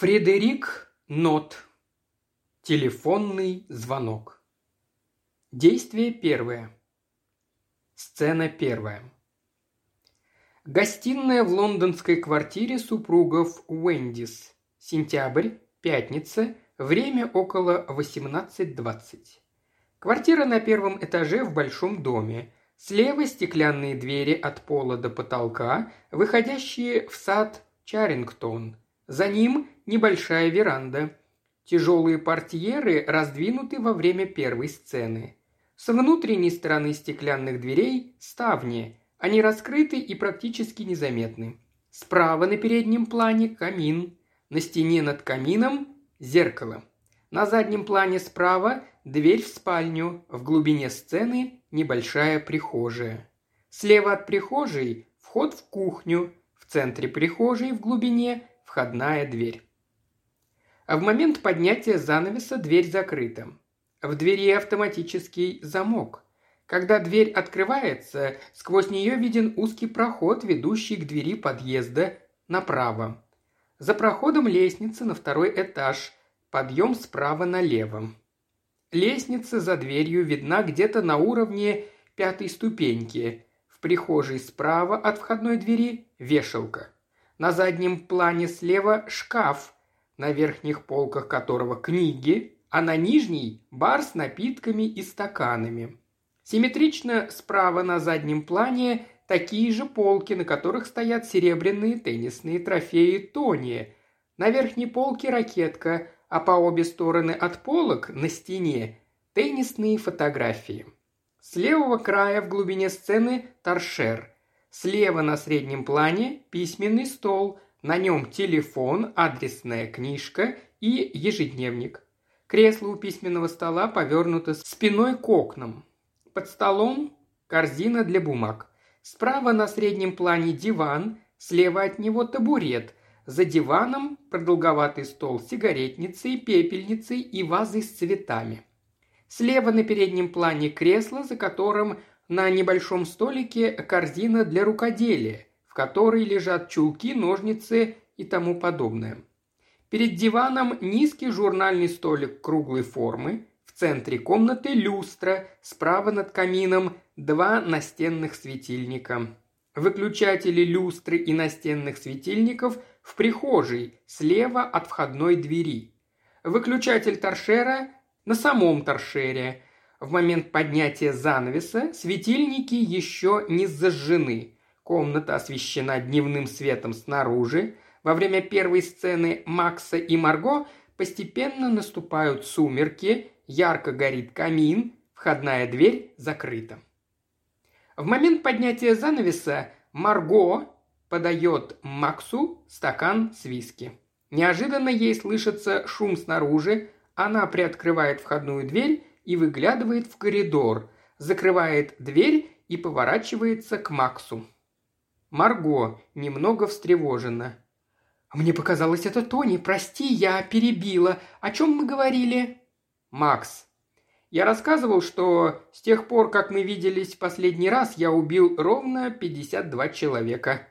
Фредерик Нот. Телефонный звонок. Действие первое. Сцена первая. Гостиная в лондонской квартире супругов Уэндис. Сентябрь, пятница, время около 18.20. Квартира на первом этаже в большом доме. Слева стеклянные двери от пола до потолка, выходящие в сад Чарингтон. За ним небольшая веранда. Тяжелые портьеры раздвинуты во время первой сцены. С внутренней стороны стеклянных дверей – ставни. Они раскрыты и практически незаметны. Справа на переднем плане – камин. На стене над камином – зеркало. На заднем плане справа – дверь в спальню. В глубине сцены – небольшая прихожая. Слева от прихожей – вход в кухню. В центре прихожей в глубине – входная дверь. А в момент поднятия занавеса дверь закрыта. В двери автоматический замок. Когда дверь открывается, сквозь нее виден узкий проход, ведущий к двери подъезда направо. За проходом лестница на второй этаж, подъем справа налево. Лестница за дверью видна где-то на уровне пятой ступеньки. В прихожей справа от входной двери вешалка. На заднем плане слева шкаф – на верхних полках которого книги, а на нижней – бар с напитками и стаканами. Симметрично справа на заднем плане такие же полки, на которых стоят серебряные теннисные трофеи Тони. На верхней полке ракетка, а по обе стороны от полок на стене – теннисные фотографии. С левого края в глубине сцены – торшер. Слева на среднем плане – письменный стол – на нем телефон, адресная книжка и ежедневник. Кресло у письменного стола повернуто спиной к окнам. Под столом корзина для бумаг. Справа на среднем плане диван, слева от него табурет. За диваном продолговатый стол с сигаретницей, пепельницей и вазой с цветами. Слева на переднем плане кресло, за которым на небольшом столике корзина для рукоделия которой лежат чулки, ножницы и тому подобное. Перед диваном низкий журнальный столик круглой формы, в центре комнаты люстра, справа над камином два настенных светильника. Выключатели люстры и настенных светильников в прихожей, слева от входной двери. Выключатель торшера на самом торшере. В момент поднятия занавеса светильники еще не зажжены. Комната освещена дневным светом снаружи. Во время первой сцены Макса и Марго постепенно наступают сумерки, ярко горит камин, входная дверь закрыта. В момент поднятия занавеса Марго подает Максу стакан с виски. Неожиданно ей слышится шум снаружи, она приоткрывает входную дверь и выглядывает в коридор, закрывает дверь и поворачивается к Максу. Марго немного встревожена. «Мне показалось, это Тони. Прости, я перебила. О чем мы говорили?» «Макс. Я рассказывал, что с тех пор, как мы виделись в последний раз, я убил ровно 52 человека».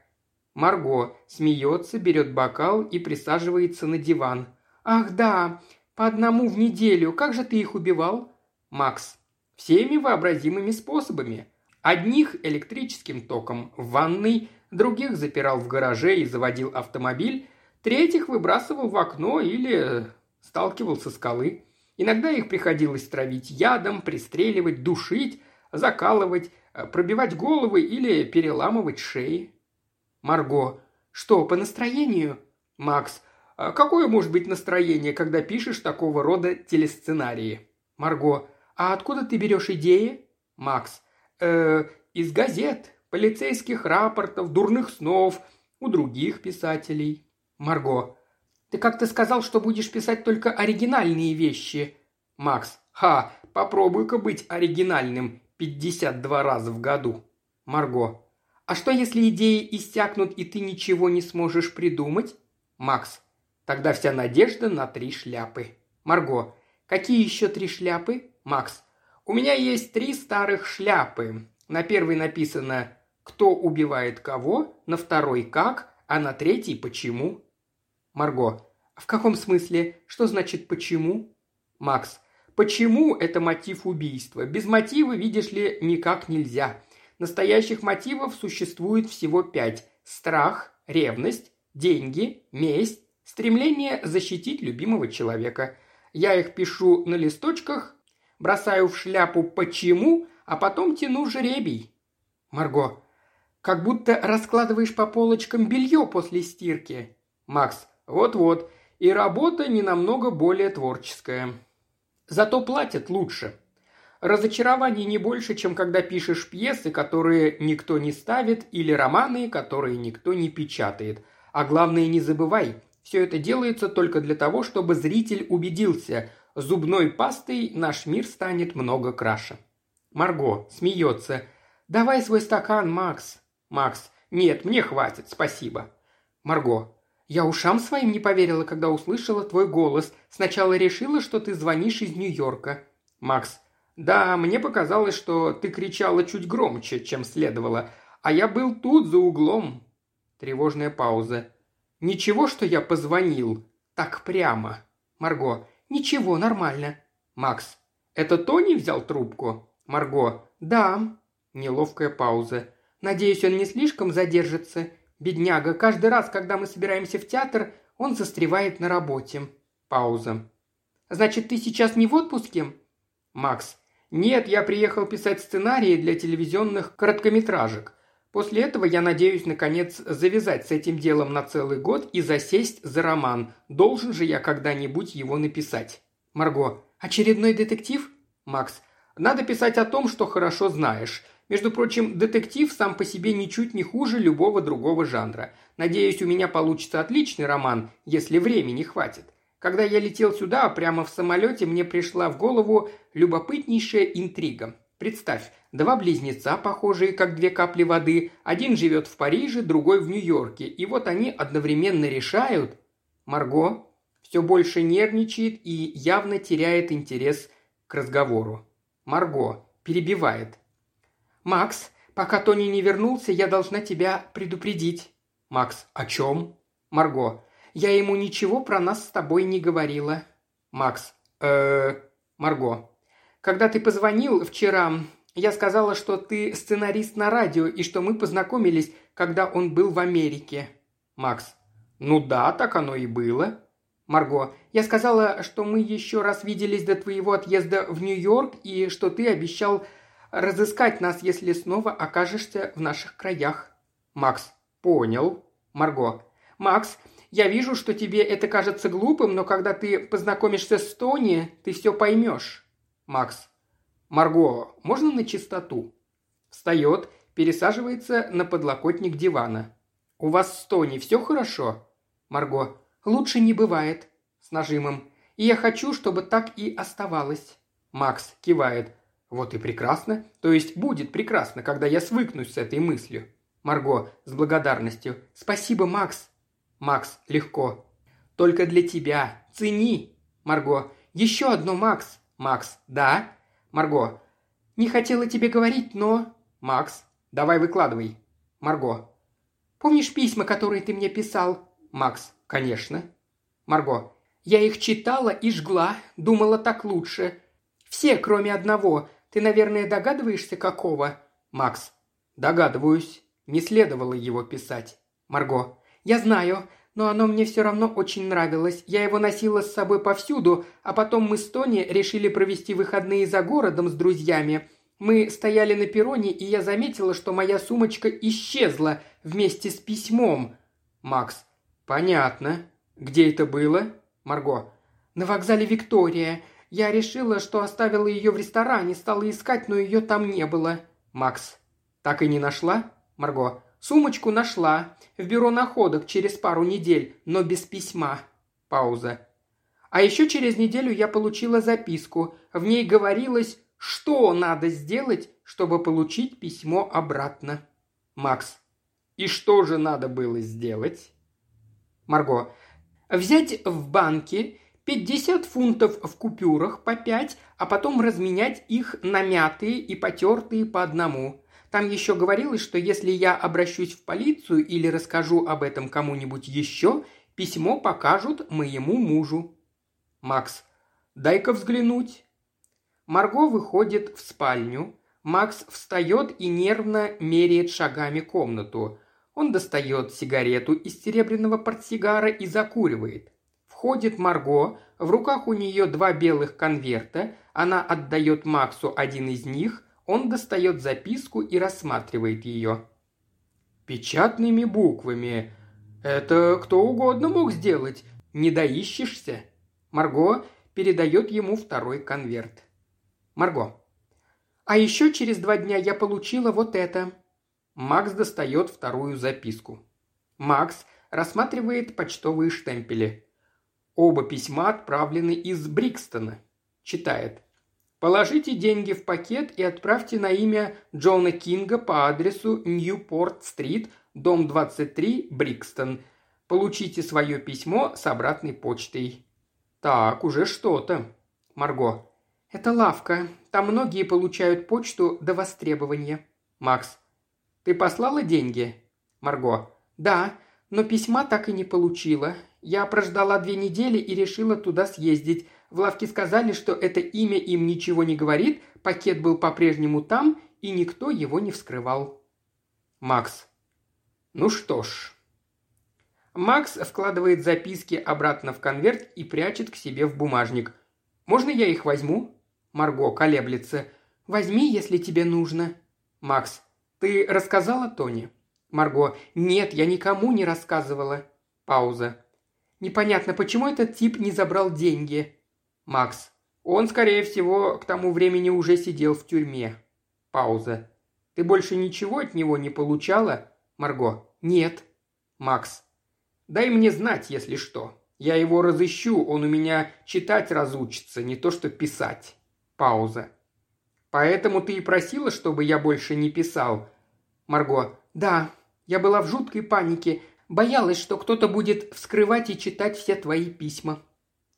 Марго смеется, берет бокал и присаживается на диван. «Ах да, по одному в неделю. Как же ты их убивал?» «Макс. Всеми вообразимыми способами. Одних электрическим током в ванной, других запирал в гараже и заводил автомобиль, третьих выбрасывал в окно или сталкивал со скалы. Иногда их приходилось травить ядом, пристреливать, душить, закалывать, э, пробивать головы или переламывать шеи. Марго. Что, по настроению? Макс. «А какое может быть настроение, когда пишешь такого рода телесценарии? Марго. А откуда ты берешь идеи? Макс э, из газет, полицейских рапортов, дурных снов, у других писателей. Марго. Ты как-то сказал, что будешь писать только оригинальные вещи. Макс. Ха, попробуй-ка быть оригинальным 52 раза в году. Марго. А что, если идеи иссякнут, и ты ничего не сможешь придумать? Макс. Тогда вся надежда на три шляпы. Марго. Какие еще три шляпы? Макс. У меня есть три старых шляпы. На первой написано «Кто убивает кого?», на второй «Как?», а на третьей «Почему?». Марго. В каком смысле? Что значит «почему»?» Макс. Почему это мотив убийства? Без мотива, видишь ли, никак нельзя. Настоящих мотивов существует всего пять. Страх, ревность, деньги, месть, стремление защитить любимого человека. Я их пишу на листочках, бросаю в шляпу «почему», а потом тяну жеребий. Марго. Как будто раскладываешь по полочкам белье после стирки. Макс. Вот-вот. И работа не намного более творческая. Зато платят лучше. Разочарований не больше, чем когда пишешь пьесы, которые никто не ставит, или романы, которые никто не печатает. А главное, не забывай, все это делается только для того, чтобы зритель убедился, зубной пастой наш мир станет много краше. Марго смеется. «Давай свой стакан, Макс». Макс. «Нет, мне хватит, спасибо». Марго. Я ушам своим не поверила, когда услышала твой голос. Сначала решила, что ты звонишь из Нью-Йорка. Макс. Да, мне показалось, что ты кричала чуть громче, чем следовало. А я был тут, за углом. Тревожная пауза. Ничего, что я позвонил. Так прямо. Марго. Ничего, нормально. Макс. Это Тони взял трубку? Марго. Да. Неловкая пауза. Надеюсь, он не слишком задержится. Бедняга, каждый раз, когда мы собираемся в театр, он застревает на работе. Пауза. Значит, ты сейчас не в отпуске? Макс. Нет, я приехал писать сценарии для телевизионных короткометражек. После этого я надеюсь, наконец, завязать с этим делом на целый год и засесть за роман. Должен же я когда-нибудь его написать. Марго. Очередной детектив? Макс. Надо писать о том, что хорошо знаешь. Между прочим, детектив сам по себе ничуть не хуже любого другого жанра. Надеюсь, у меня получится отличный роман, если времени хватит. Когда я летел сюда, прямо в самолете, мне пришла в голову любопытнейшая интрига. Представь, два близнеца, похожие как две капли воды, один живет в Париже, другой в Нью-Йорке, и вот они одновременно решают... Марго все больше нервничает и явно теряет интерес к разговору. Марго перебивает. «Макс, пока Тони не вернулся, я должна тебя предупредить». «Макс, о чем?» «Марго, я ему ничего про нас с тобой не говорила». «Макс, э Марго, когда ты позвонил вчера, я сказала, что ты сценарист на радио и что мы познакомились, когда он был в Америке». «Макс, ну да, так оно и было». Марго, я сказала, что мы еще раз виделись до твоего отъезда в Нью-Йорк и что ты обещал разыскать нас, если снова окажешься в наших краях». Макс. «Понял». Марго. «Макс, я вижу, что тебе это кажется глупым, но когда ты познакомишься с Тони, ты все поймешь». Макс. «Марго, можно на чистоту?» Встает, пересаживается на подлокотник дивана. «У вас с Тони все хорошо?» Марго. «Лучше не бывает». С нажимом. «И я хочу, чтобы так и оставалось». Макс кивает. Вот и прекрасно. То есть будет прекрасно, когда я свыкнусь с этой мыслью. Марго с благодарностью. Спасибо, Макс. Макс легко. Только для тебя. Цени. Марго. Еще одно, Макс. Макс. Да. Марго. Не хотела тебе говорить, но... Макс. Давай выкладывай. Марго. Помнишь письма, которые ты мне писал? Макс. Конечно. Марго. Я их читала и жгла, думала так лучше. Все, кроме одного. Ты, наверное, догадываешься, какого?» «Макс». «Догадываюсь. Не следовало его писать». «Марго». «Я знаю, но оно мне все равно очень нравилось. Я его носила с собой повсюду, а потом мы с Тони решили провести выходные за городом с друзьями. Мы стояли на перроне, и я заметила, что моя сумочка исчезла вместе с письмом». «Макс». «Понятно. Где это было?» «Марго». «На вокзале Виктория. Я решила, что оставила ее в ресторане, стала искать, но ее там не было. Макс. Так и не нашла? Марго. Сумочку нашла. В бюро находок через пару недель, но без письма. Пауза. А еще через неделю я получила записку. В ней говорилось, что надо сделать, чтобы получить письмо обратно. Макс. И что же надо было сделать? Марго. Взять в банке 50 фунтов в купюрах по 5, а потом разменять их на мятые и потертые по одному. Там еще говорилось, что если я обращусь в полицию или расскажу об этом кому-нибудь еще, Письмо покажут моему мужу». Макс. «Дай-ка взглянуть». Марго выходит в спальню. Макс встает и нервно меряет шагами комнату. Он достает сигарету из серебряного портсигара и закуривает. Входит Марго, в руках у нее два белых конверта, она отдает Максу один из них, он достает записку и рассматривает ее. «Печатными буквами. Это кто угодно мог сделать. Не доищешься?» Марго передает ему второй конверт. Марго. «А еще через два дня я получила вот это». Макс достает вторую записку. Макс рассматривает почтовые штемпели. Оба письма отправлены из Брикстона. Читает. Положите деньги в пакет и отправьте на имя Джона Кинга по адресу Ньюпорт-стрит, дом 23, Брикстон. Получите свое письмо с обратной почтой. Так, уже что-то. Марго. Это лавка. Там многие получают почту до востребования. Макс. Ты послала деньги? Марго. Да, но письма так и не получила. Я прождала две недели и решила туда съездить. В лавке сказали, что это имя им ничего не говорит, пакет был по-прежнему там, и никто его не вскрывал. Макс. Ну что ж. Макс вкладывает записки обратно в конверт и прячет к себе в бумажник. «Можно я их возьму?» Марго колеблется. «Возьми, если тебе нужно». Макс. «Ты рассказала Тони?» Марго. «Нет, я никому не рассказывала». Пауза. «Непонятно, почему этот тип не забрал деньги?» Макс. «Он, скорее всего, к тому времени уже сидел в тюрьме». Пауза. «Ты больше ничего от него не получала?» Марго. «Нет». Макс. «Дай мне знать, если что. Я его разыщу, он у меня читать разучится, не то что писать». Пауза. «Поэтому ты и просила, чтобы я больше не писал?» Марго. «Да, я была в жуткой панике. Боялась, что кто-то будет вскрывать и читать все твои письма».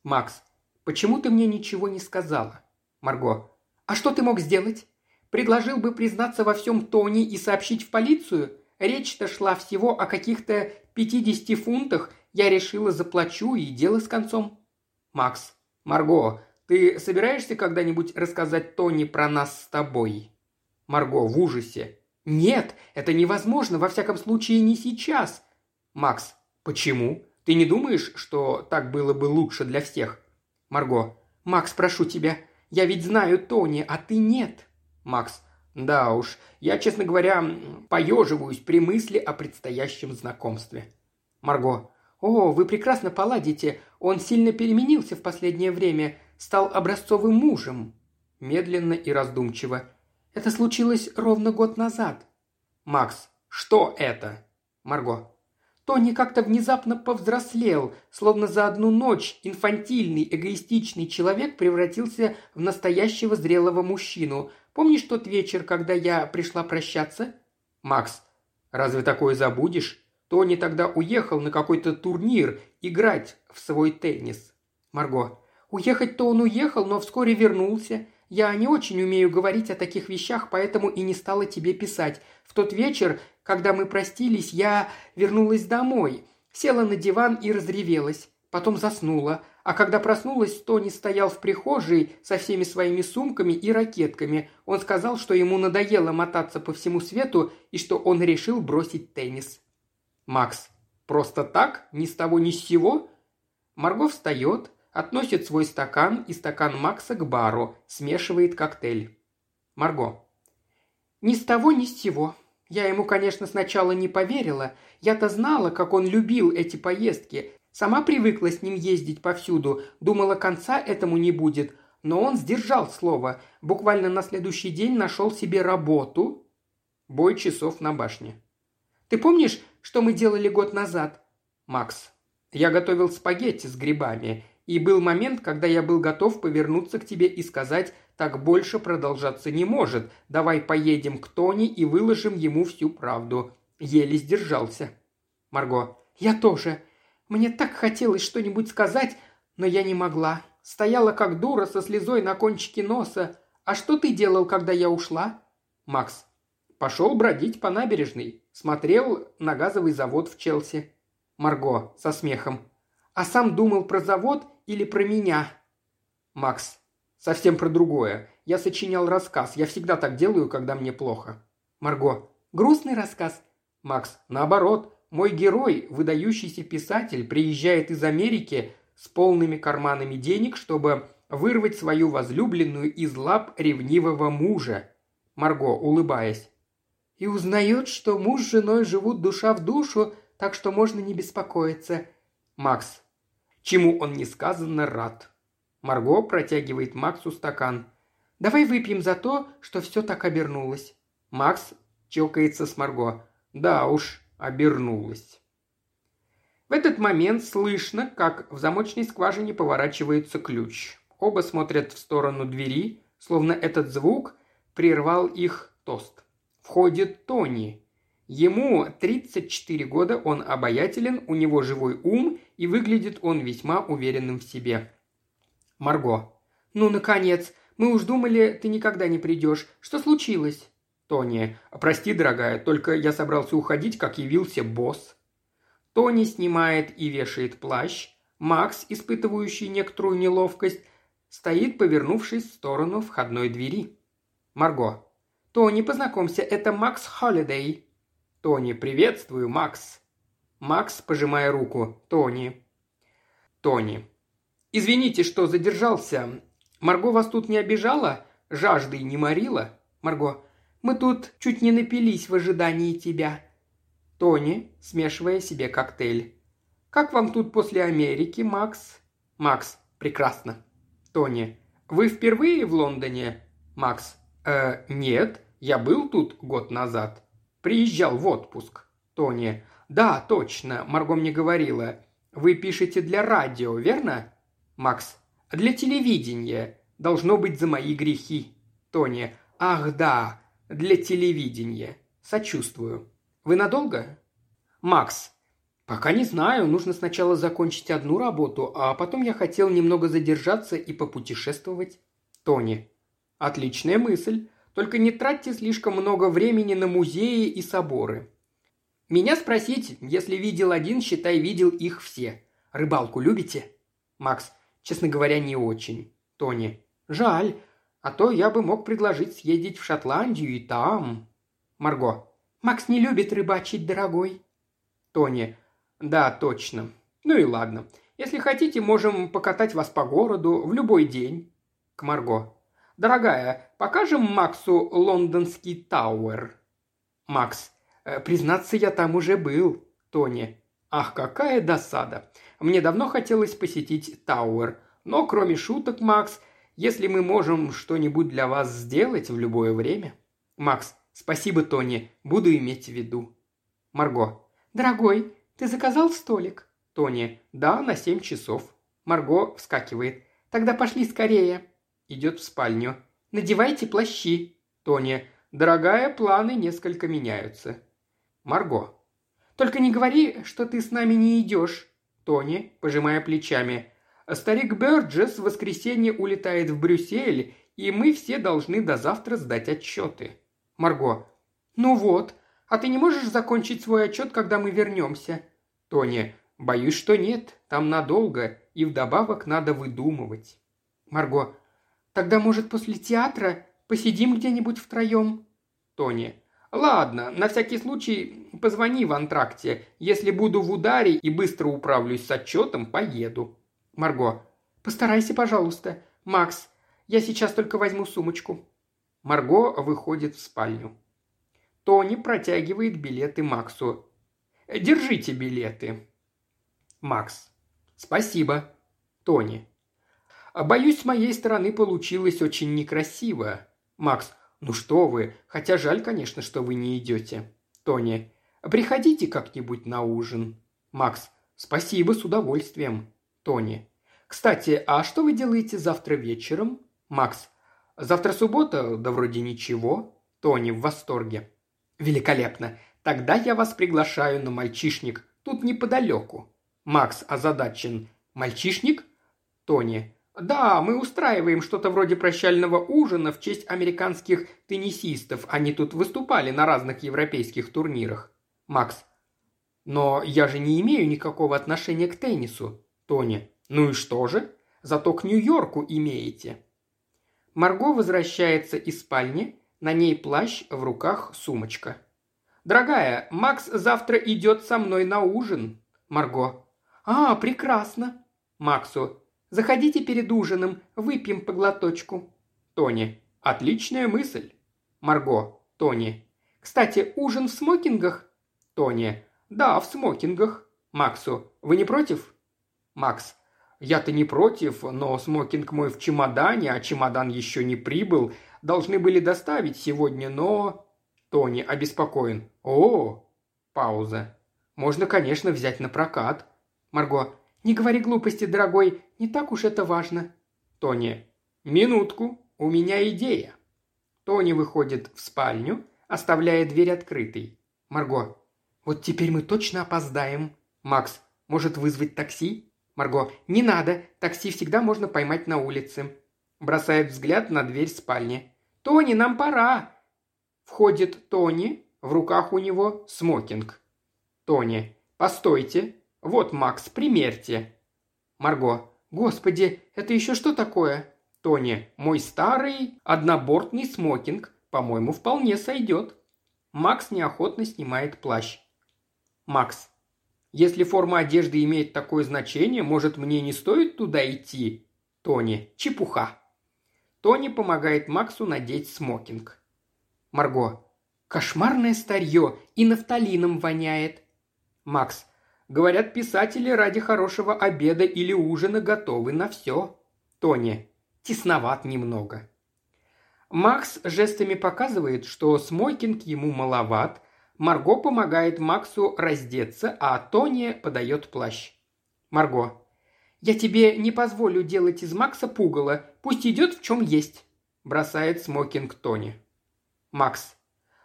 Макс. «Почему ты мне ничего не сказала?» Марго. «А что ты мог сделать? Предложил бы признаться во всем Тони и сообщить в полицию? Речь-то шла всего о каких-то 50 фунтах. Я решила, заплачу, и дело с концом». Макс. «Марго, ты собираешься когда-нибудь рассказать Тони про нас с тобой?» Марго в ужасе. «Нет, это невозможно, во всяком случае не сейчас». Макс. «Почему? Ты не думаешь, что так было бы лучше для всех?» Марго. «Макс, прошу тебя, я ведь знаю Тони, а ты нет». Макс. «Да уж, я, честно говоря, поеживаюсь при мысли о предстоящем знакомстве». Марго. «О, вы прекрасно поладите. Он сильно переменился в последнее время, стал образцовым мужем». Медленно и раздумчиво. «Это случилось ровно год назад». Макс. «Что это?» Марго. Тони как-то внезапно повзрослел, словно за одну ночь инфантильный, эгоистичный человек превратился в настоящего зрелого мужчину. Помнишь тот вечер, когда я пришла прощаться? Макс. Разве такое забудешь? Тони тогда уехал на какой-то турнир играть в свой теннис. Марго. Уехать-то он уехал, но вскоре вернулся. Я не очень умею говорить о таких вещах, поэтому и не стала тебе писать. В тот вечер когда мы простились, я вернулась домой, села на диван и разревелась. Потом заснула. А когда проснулась, Тони стоял в прихожей со всеми своими сумками и ракетками. Он сказал, что ему надоело мотаться по всему свету и что он решил бросить теннис. Макс. Просто так? Ни с того ни с сего? Марго встает, относит свой стакан и стакан Макса к бару, смешивает коктейль. Марго. Ни с того, ни с сего. Я ему, конечно, сначала не поверила. Я-то знала, как он любил эти поездки. Сама привыкла с ним ездить повсюду. Думала, конца этому не будет. Но он сдержал слово. Буквально на следующий день нашел себе работу. Бой часов на башне. Ты помнишь, что мы делали год назад? Макс. Я готовил спагетти с грибами. И был момент, когда я был готов повернуться к тебе и сказать так больше продолжаться не может. Давай поедем к Тони и выложим ему всю правду. Еле сдержался. Марго. Я тоже. Мне так хотелось что-нибудь сказать, но я не могла. Стояла как дура со слезой на кончике носа. А что ты делал, когда я ушла? Макс. Пошел бродить по набережной. Смотрел на газовый завод в Челси. Марго со смехом. А сам думал про завод или про меня?» «Макс, совсем про другое. Я сочинял рассказ. Я всегда так делаю, когда мне плохо». «Марго, грустный рассказ?» «Макс, наоборот. Мой герой, выдающийся писатель, приезжает из Америки с полными карманами денег, чтобы вырвать свою возлюбленную из лап ревнивого мужа. Марго, улыбаясь. И узнает, что муж с женой живут душа в душу, так что можно не беспокоиться. Макс. Чему он несказанно рад. Марго протягивает Максу стакан. «Давай выпьем за то, что все так обернулось». Макс чокается с Марго. «Да уж, обернулось». В этот момент слышно, как в замочной скважине поворачивается ключ. Оба смотрят в сторону двери, словно этот звук прервал их тост. Входит Тони. Ему 34 года, он обаятелен, у него живой ум, и выглядит он весьма уверенным в себе. Марго. «Ну, наконец! Мы уж думали, ты никогда не придешь. Что случилось?» Тони. «Прости, дорогая, только я собрался уходить, как явился босс». Тони снимает и вешает плащ. Макс, испытывающий некоторую неловкость, стоит, повернувшись в сторону входной двери. Марго. «Тони, познакомься, это Макс Холидей». «Тони, приветствую, Макс». Макс, пожимая руку. «Тони». «Тони». «Извините, что задержался. Марго вас тут не обижала? Жаждой не морила?» «Марго, мы тут чуть не напились в ожидании тебя». Тони, смешивая себе коктейль. «Как вам тут после Америки, Макс?» «Макс, прекрасно». Тони, «Вы впервые в Лондоне?» «Макс, «Э, нет, я был тут год назад. Приезжал в отпуск». Тони. «Да, точно, Марго мне говорила. Вы пишете для радио, верно?» Макс. «Для телевидения. Должно быть за мои грехи». Тони. «Ах, да, для телевидения. Сочувствую. Вы надолго?» Макс. «Пока не знаю. Нужно сначала закончить одну работу, а потом я хотел немного задержаться и попутешествовать». Тони. Отличная мысль. Только не тратьте слишком много времени на музеи и соборы. Меня спросить, если видел один, считай, видел их все. Рыбалку любите? Макс, честно говоря, не очень. Тони, жаль, а то я бы мог предложить съездить в Шотландию и там. Марго, Макс не любит рыбачить, дорогой. Тони, да, точно. Ну и ладно. Если хотите, можем покатать вас по городу в любой день. К Марго. «Дорогая, покажем Максу лондонский Тауэр?» «Макс, э, признаться, я там уже был». Тони. «Ах, какая досада! Мне давно хотелось посетить Тауэр. Но, кроме шуток, Макс, если мы можем что-нибудь для вас сделать в любое время...» «Макс, спасибо, Тони, буду иметь в виду». Марго. «Дорогой, ты заказал столик?» Тони. «Да, на семь часов». Марго вскакивает. «Тогда пошли скорее». Идет в спальню. «Надевайте плащи». Тони. «Дорогая, планы несколько меняются». Марго. «Только не говори, что ты с нами не идешь». Тони, пожимая плечами. «Старик Бёрджес в воскресенье улетает в Брюссель, и мы все должны до завтра сдать отчеты». Марго. «Ну вот, а ты не можешь закончить свой отчет, когда мы вернемся?» Тони. «Боюсь, что нет. Там надолго, и вдобавок надо выдумывать». Марго. Тогда, может, после театра посидим где-нибудь втроем?» Тони. «Ладно, на всякий случай позвони в антракте. Если буду в ударе и быстро управлюсь с отчетом, поеду». Марго. «Постарайся, пожалуйста. Макс, я сейчас только возьму сумочку». Марго выходит в спальню. Тони протягивает билеты Максу. «Держите билеты». Макс. «Спасибо». Тони. А боюсь, с моей стороны получилось очень некрасиво. Макс, ну что вы, хотя жаль, конечно, что вы не идете. Тони, приходите как-нибудь на ужин. Макс, спасибо, с удовольствием. Тони, кстати, а что вы делаете завтра вечером? Макс, завтра суббота, да вроде ничего. Тони в восторге. Великолепно. Тогда я вас приглашаю на мальчишник. Тут неподалеку. Макс озадачен. Мальчишник? Тони. «Да, мы устраиваем что-то вроде прощального ужина в честь американских теннисистов. Они тут выступали на разных европейских турнирах». Макс. «Но я же не имею никакого отношения к теннису». Тони. «Ну и что же? Зато к Нью-Йорку имеете». Марго возвращается из спальни, на ней плащ, в руках сумочка. «Дорогая, Макс завтра идет со мной на ужин». Марго. «А, прекрасно». Максу. «Заходите перед ужином, выпьем по глоточку». Тони. «Отличная мысль». Марго. Тони. «Кстати, ужин в смокингах?» Тони. «Да, в смокингах». Максу. «Вы не против?» Макс. «Я-то не против, но смокинг мой в чемодане, а чемодан еще не прибыл. Должны были доставить сегодня, но...» Тони обеспокоен. «О!» Пауза. «Можно, конечно, взять на прокат». Марго. «Не говори глупости, дорогой, не так уж это важно». Тони. «Минутку, у меня идея». Тони выходит в спальню, оставляя дверь открытой. Марго. «Вот теперь мы точно опоздаем». Макс. «Может вызвать такси?» Марго. «Не надо. Такси всегда можно поймать на улице». Бросает взгляд на дверь спальни. «Тони, нам пора!» Входит Тони, в руках у него смокинг. Тони. «Постойте. Вот, Макс, примерьте». Марго. «Господи, это еще что такое?» Тони, мой старый однобортный смокинг, по-моему, вполне сойдет. Макс неохотно снимает плащ. Макс. Если форма одежды имеет такое значение, может, мне не стоит туда идти? Тони. Чепуха. Тони помогает Максу надеть смокинг. Марго. Кошмарное старье и нафталином воняет. Макс. Говорят, писатели ради хорошего обеда или ужина готовы на все. Тони тесноват немного. Макс жестами показывает, что смокинг ему маловат, Марго помогает Максу раздеться, а Тони подает плащ. Марго. «Я тебе не позволю делать из Макса пугало, пусть идет в чем есть», – бросает смокинг Тони. Макс.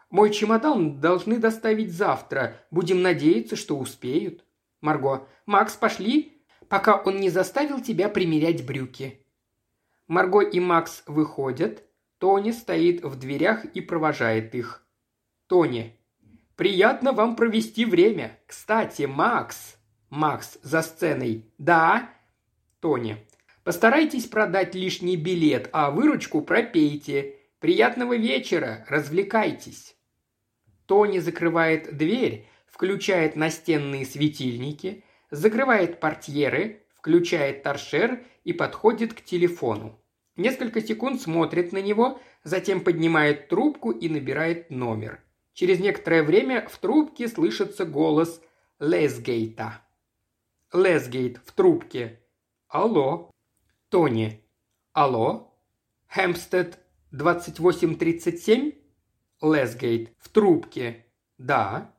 «Мой чемодан должны доставить завтра. Будем надеяться, что успеют». Марго. «Макс, пошли, пока он не заставил тебя примерять брюки». Марго и Макс выходят. Тони стоит в дверях и провожает их. Тони. «Приятно вам провести время. Кстати, Макс...» Макс за сценой. «Да?» Тони. «Постарайтесь продать лишний билет, а выручку пропейте. Приятного вечера, развлекайтесь». Тони закрывает дверь, включает настенные светильники, закрывает портьеры, включает торшер и подходит к телефону. Несколько секунд смотрит на него, затем поднимает трубку и набирает номер. Через некоторое время в трубке слышится голос Лесгейта. Лесгейт в трубке. Алло. Тони. Алло. Хэмпстед 2837? Лесгейт в трубке. Да.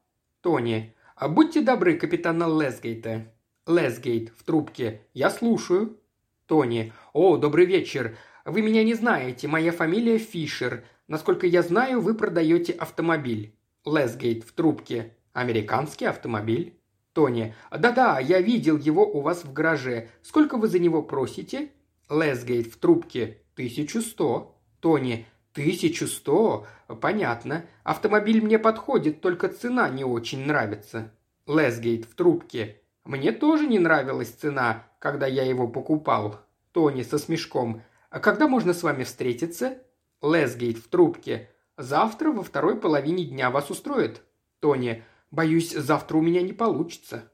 Тони. А будьте добры, капитана Лесгейта. Лесгейт в трубке. «Я слушаю». Тони. «О, добрый вечер. Вы меня не знаете. Моя фамилия Фишер. Насколько я знаю, вы продаете автомобиль». Лесгейт в трубке. «Американский автомобиль». Тони. «Да-да, я видел его у вас в гараже. Сколько вы за него просите?» Лесгейт в трубке. «Тысячу сто». Тони. «Тысячу сто? Понятно. Автомобиль мне подходит, только цена не очень нравится». Лесгейт в трубке. Мне тоже не нравилась цена, когда я его покупал. Тони со смешком. А когда можно с вами встретиться? Лесгейт в трубке. Завтра во второй половине дня вас устроит? Тони. Боюсь, завтра у меня не получится.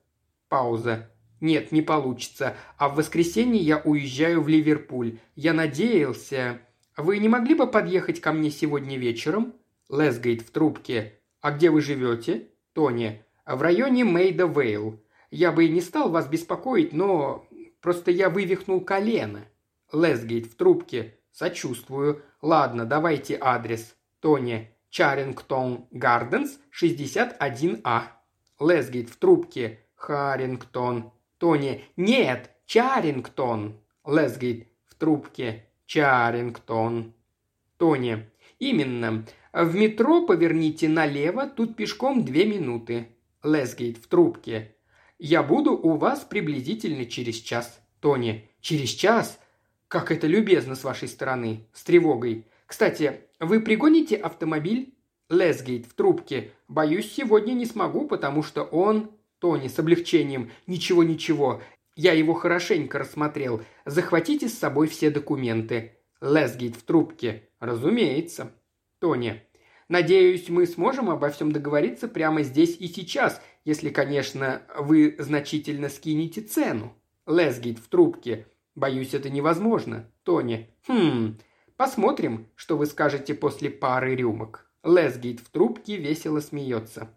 Пауза. Нет, не получится. А в воскресенье я уезжаю в Ливерпуль. Я надеялся... Вы не могли бы подъехать ко мне сегодня вечером? Лесгейт в трубке. А где вы живете? Тони. В районе Мейда Вейл. Я бы и не стал вас беспокоить, но просто я вывихнул колено. Лесгейт в трубке. Сочувствую. Ладно, давайте адрес. Тони. Чарингтон Гарденс, 61А. Лесгейт в трубке. Харингтон. Тони. Нет, Чарингтон. Лесгейт в трубке. Чарингтон. Тони. Именно. В метро поверните налево, тут пешком две минуты. Лесгейт в трубке. Я буду у вас приблизительно через час. Тони, через час? Как это любезно с вашей стороны. С тревогой. Кстати, вы пригоните автомобиль? Лесгейт в трубке. Боюсь, сегодня не смогу, потому что он... Тони с облегчением. Ничего, ничего. Я его хорошенько рассмотрел. Захватите с собой все документы. Лесгейт в трубке. Разумеется. Тони. Надеюсь, мы сможем обо всем договориться прямо здесь и сейчас, если, конечно, вы значительно скинете цену. Лесгейт в трубке. Боюсь, это невозможно. Тони. Хм. Посмотрим, что вы скажете после пары рюмок. Лесгейт в трубке весело смеется.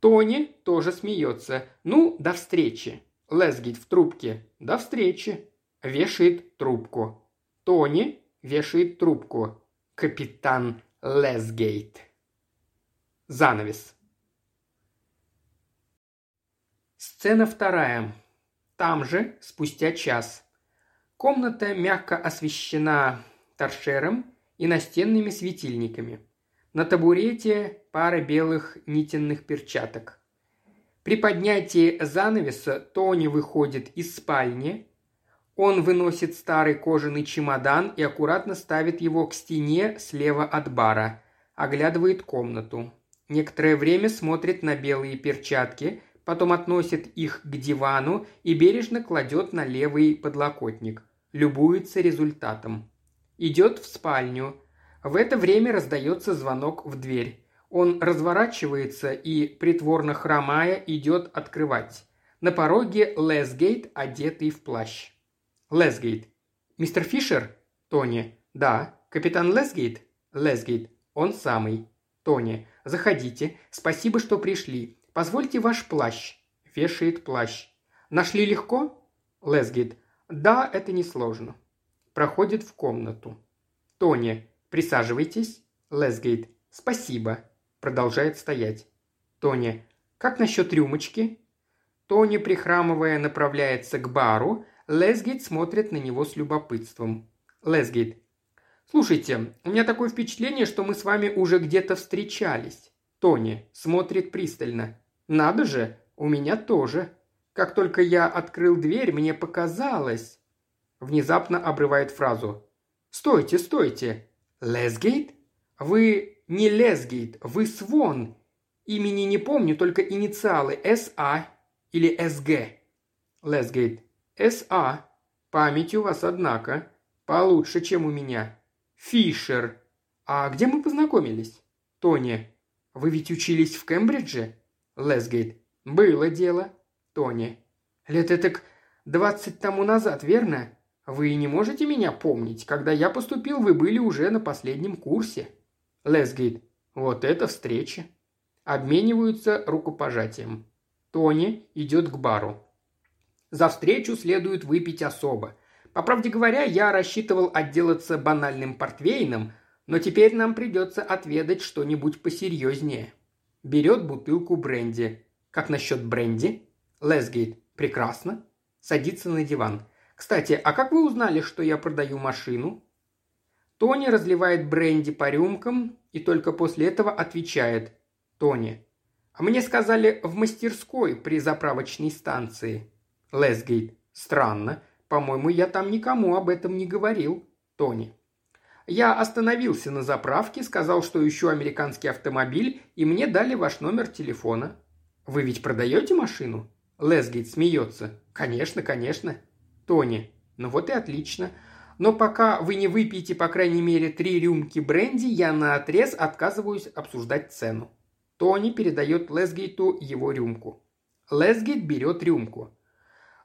Тони тоже смеется. Ну, до встречи. Лесгейт в трубке. До встречи. Вешает трубку. Тони вешает трубку. Капитан Лесгейт. Занавес. Сцена вторая. Там же, спустя час. Комната мягко освещена торшером и настенными светильниками. На табурете пара белых нитенных перчаток. При поднятии занавеса Тони выходит из спальни. Он выносит старый кожаный чемодан и аккуратно ставит его к стене слева от бара. Оглядывает комнату. Некоторое время смотрит на белые перчатки, потом относит их к дивану и бережно кладет на левый подлокотник. Любуется результатом. Идет в спальню. В это время раздается звонок в дверь. Он разворачивается и, притворно хромая, идет открывать. На пороге Лесгейт, одетый в плащ. Лесгейт. «Мистер Фишер?» Тони. «Да». «Капитан Лесгейт?» Лесгейт. «Он самый». Тони. «Заходите. Спасибо, что пришли. Позвольте ваш плащ». Вешает плащ. «Нашли легко?» Лесгейт. «Да, это несложно». Проходит в комнату. Тони. «Присаживайтесь». Лесгейт. «Спасибо». Продолжает стоять. Тони. «Как насчет рюмочки?» Тони, прихрамывая, направляется к бару. Лесгейт смотрит на него с любопытством. Лесгейт. «Слушайте, у меня такое впечатление, что мы с вами уже где-то встречались». Тони смотрит пристально. «Надо же, у меня тоже. Как только я открыл дверь, мне показалось...» Внезапно обрывает фразу. «Стойте, стойте! Лесгейт? Вы не Лесгейт, вы Свон. Имени не помню, только инициалы СА или СГ. Лесгейт. СА. Память у вас, однако, получше, чем у меня. Фишер. А где мы познакомились? Тони. Вы ведь учились в Кембридже? Лесгейт. Было дело. Тони. Лет это двадцать тому назад, верно? Вы не можете меня помнить. Когда я поступил, вы были уже на последнем курсе. Лесгейт. Вот это встреча. Обмениваются рукопожатием. Тони идет к бару. За встречу следует выпить особо. По правде говоря, я рассчитывал отделаться банальным портвейном, но теперь нам придется отведать что-нибудь посерьезнее. Берет бутылку бренди. Как насчет бренди? Лесгейт. Прекрасно. Садится на диван. Кстати, а как вы узнали, что я продаю машину? Тони разливает бренди по рюмкам и только после этого отвечает. Тони. А мне сказали в мастерской при заправочной станции. Лесгейт. Странно. По-моему, я там никому об этом не говорил. Тони. Я остановился на заправке, сказал, что ищу американский автомобиль, и мне дали ваш номер телефона. Вы ведь продаете машину? Лесгейт смеется. Конечно, конечно. Тони. Ну вот и отлично. Но пока вы не выпьете, по крайней мере, три рюмки бренди, я на отрез отказываюсь обсуждать цену. Тони передает Лесгейту его рюмку. Лесгейт берет рюмку.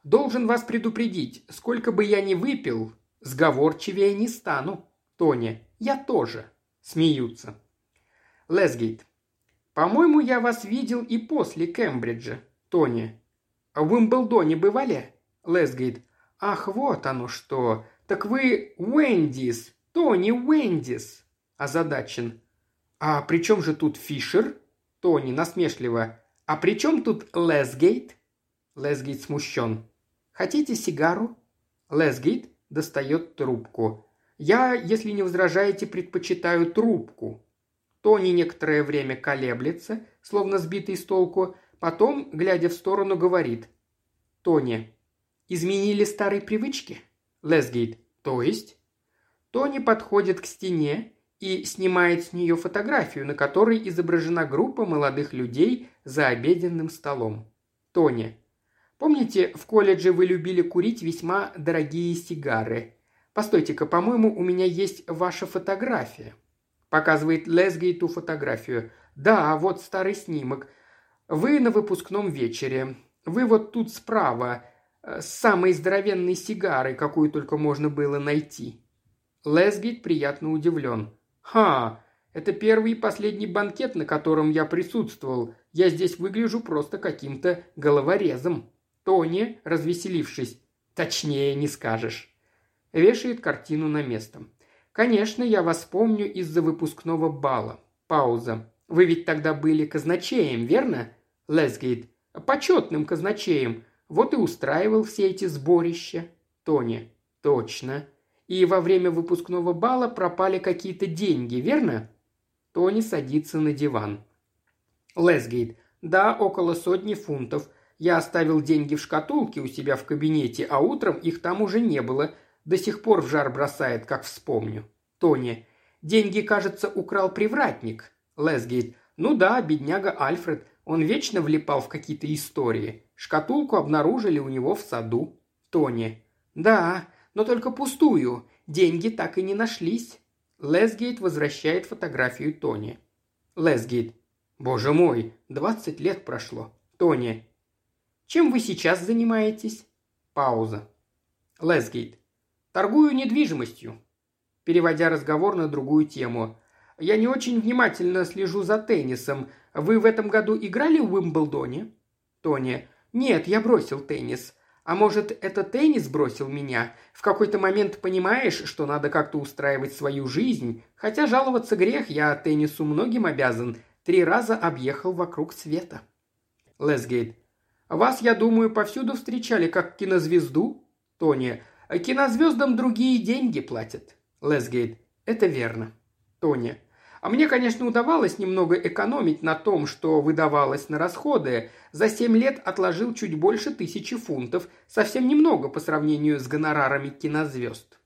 «Должен вас предупредить, сколько бы я ни выпил, сговорчивее не стану. Тони, я тоже». Смеются. Лесгейт. «По-моему, я вас видел и после Кембриджа. Тони. В Уимблдоне бывали?» Лесгейт. «Ах, вот оно что! «Так вы Уэндис, Тони Уэндис!» – озадачен. «А при чем же тут Фишер?» Тони насмешливо. «А при чем тут Лесгейт?» Лесгейт смущен. «Хотите сигару?» Лесгейт достает трубку. «Я, если не возражаете, предпочитаю трубку». Тони некоторое время колеблется, словно сбитый с толку, потом, глядя в сторону, говорит. «Тони, изменили старые привычки?» Лесгейт. То есть? Тони подходит к стене и снимает с нее фотографию, на которой изображена группа молодых людей за обеденным столом. Тони. Помните, в колледже вы любили курить весьма дорогие сигары? Постойте-ка, по-моему, у меня есть ваша фотография. Показывает Лесгей ту фотографию. Да, вот старый снимок. Вы на выпускном вечере. Вы вот тут справа, самой здоровенной сигарой, какую только можно было найти. Лесгейт приятно удивлен. «Ха, это первый и последний банкет, на котором я присутствовал. Я здесь выгляжу просто каким-то головорезом». Тони, развеселившись, «Точнее не скажешь». Вешает картину на место. «Конечно, я вас помню из-за выпускного бала». Пауза. «Вы ведь тогда были казначеем, верно?» Лесгейт. «Почетным казначеем. Вот и устраивал все эти сборища». Тони. «Точно. И во время выпускного бала пропали какие-то деньги, верно?» Тони садится на диван. Лесгейт. «Да, около сотни фунтов. Я оставил деньги в шкатулке у себя в кабинете, а утром их там уже не было. До сих пор в жар бросает, как вспомню. Тони. Деньги, кажется, украл привратник. Лесгейт. Ну да, бедняга Альфред. Он вечно влипал в какие-то истории. Шкатулку обнаружили у него в саду. Тони. Да, но только пустую. Деньги так и не нашлись. Лесгейт возвращает фотографию Тони. Лесгейт. Боже мой, двадцать лет прошло. Тони. Чем вы сейчас занимаетесь? Пауза. Лесгейт. Торгую недвижимостью. Переводя разговор на другую тему. Я не очень внимательно слежу за теннисом. Вы в этом году играли в Уимблдоне? Тони. Нет, я бросил теннис. А может, это теннис бросил меня? В какой-то момент понимаешь, что надо как-то устраивать свою жизнь? Хотя жаловаться грех, я теннису многим обязан. Три раза объехал вокруг света. Лесгейт. Вас, я думаю, повсюду встречали как кинозвезду? Тони. Кинозвездам другие деньги платят. Лесгейт. Это верно. Тони. А мне, конечно, удавалось немного экономить на том, что выдавалось на расходы. За семь лет отложил чуть больше тысячи фунтов. Совсем немного по сравнению с гонорарами кинозвезд.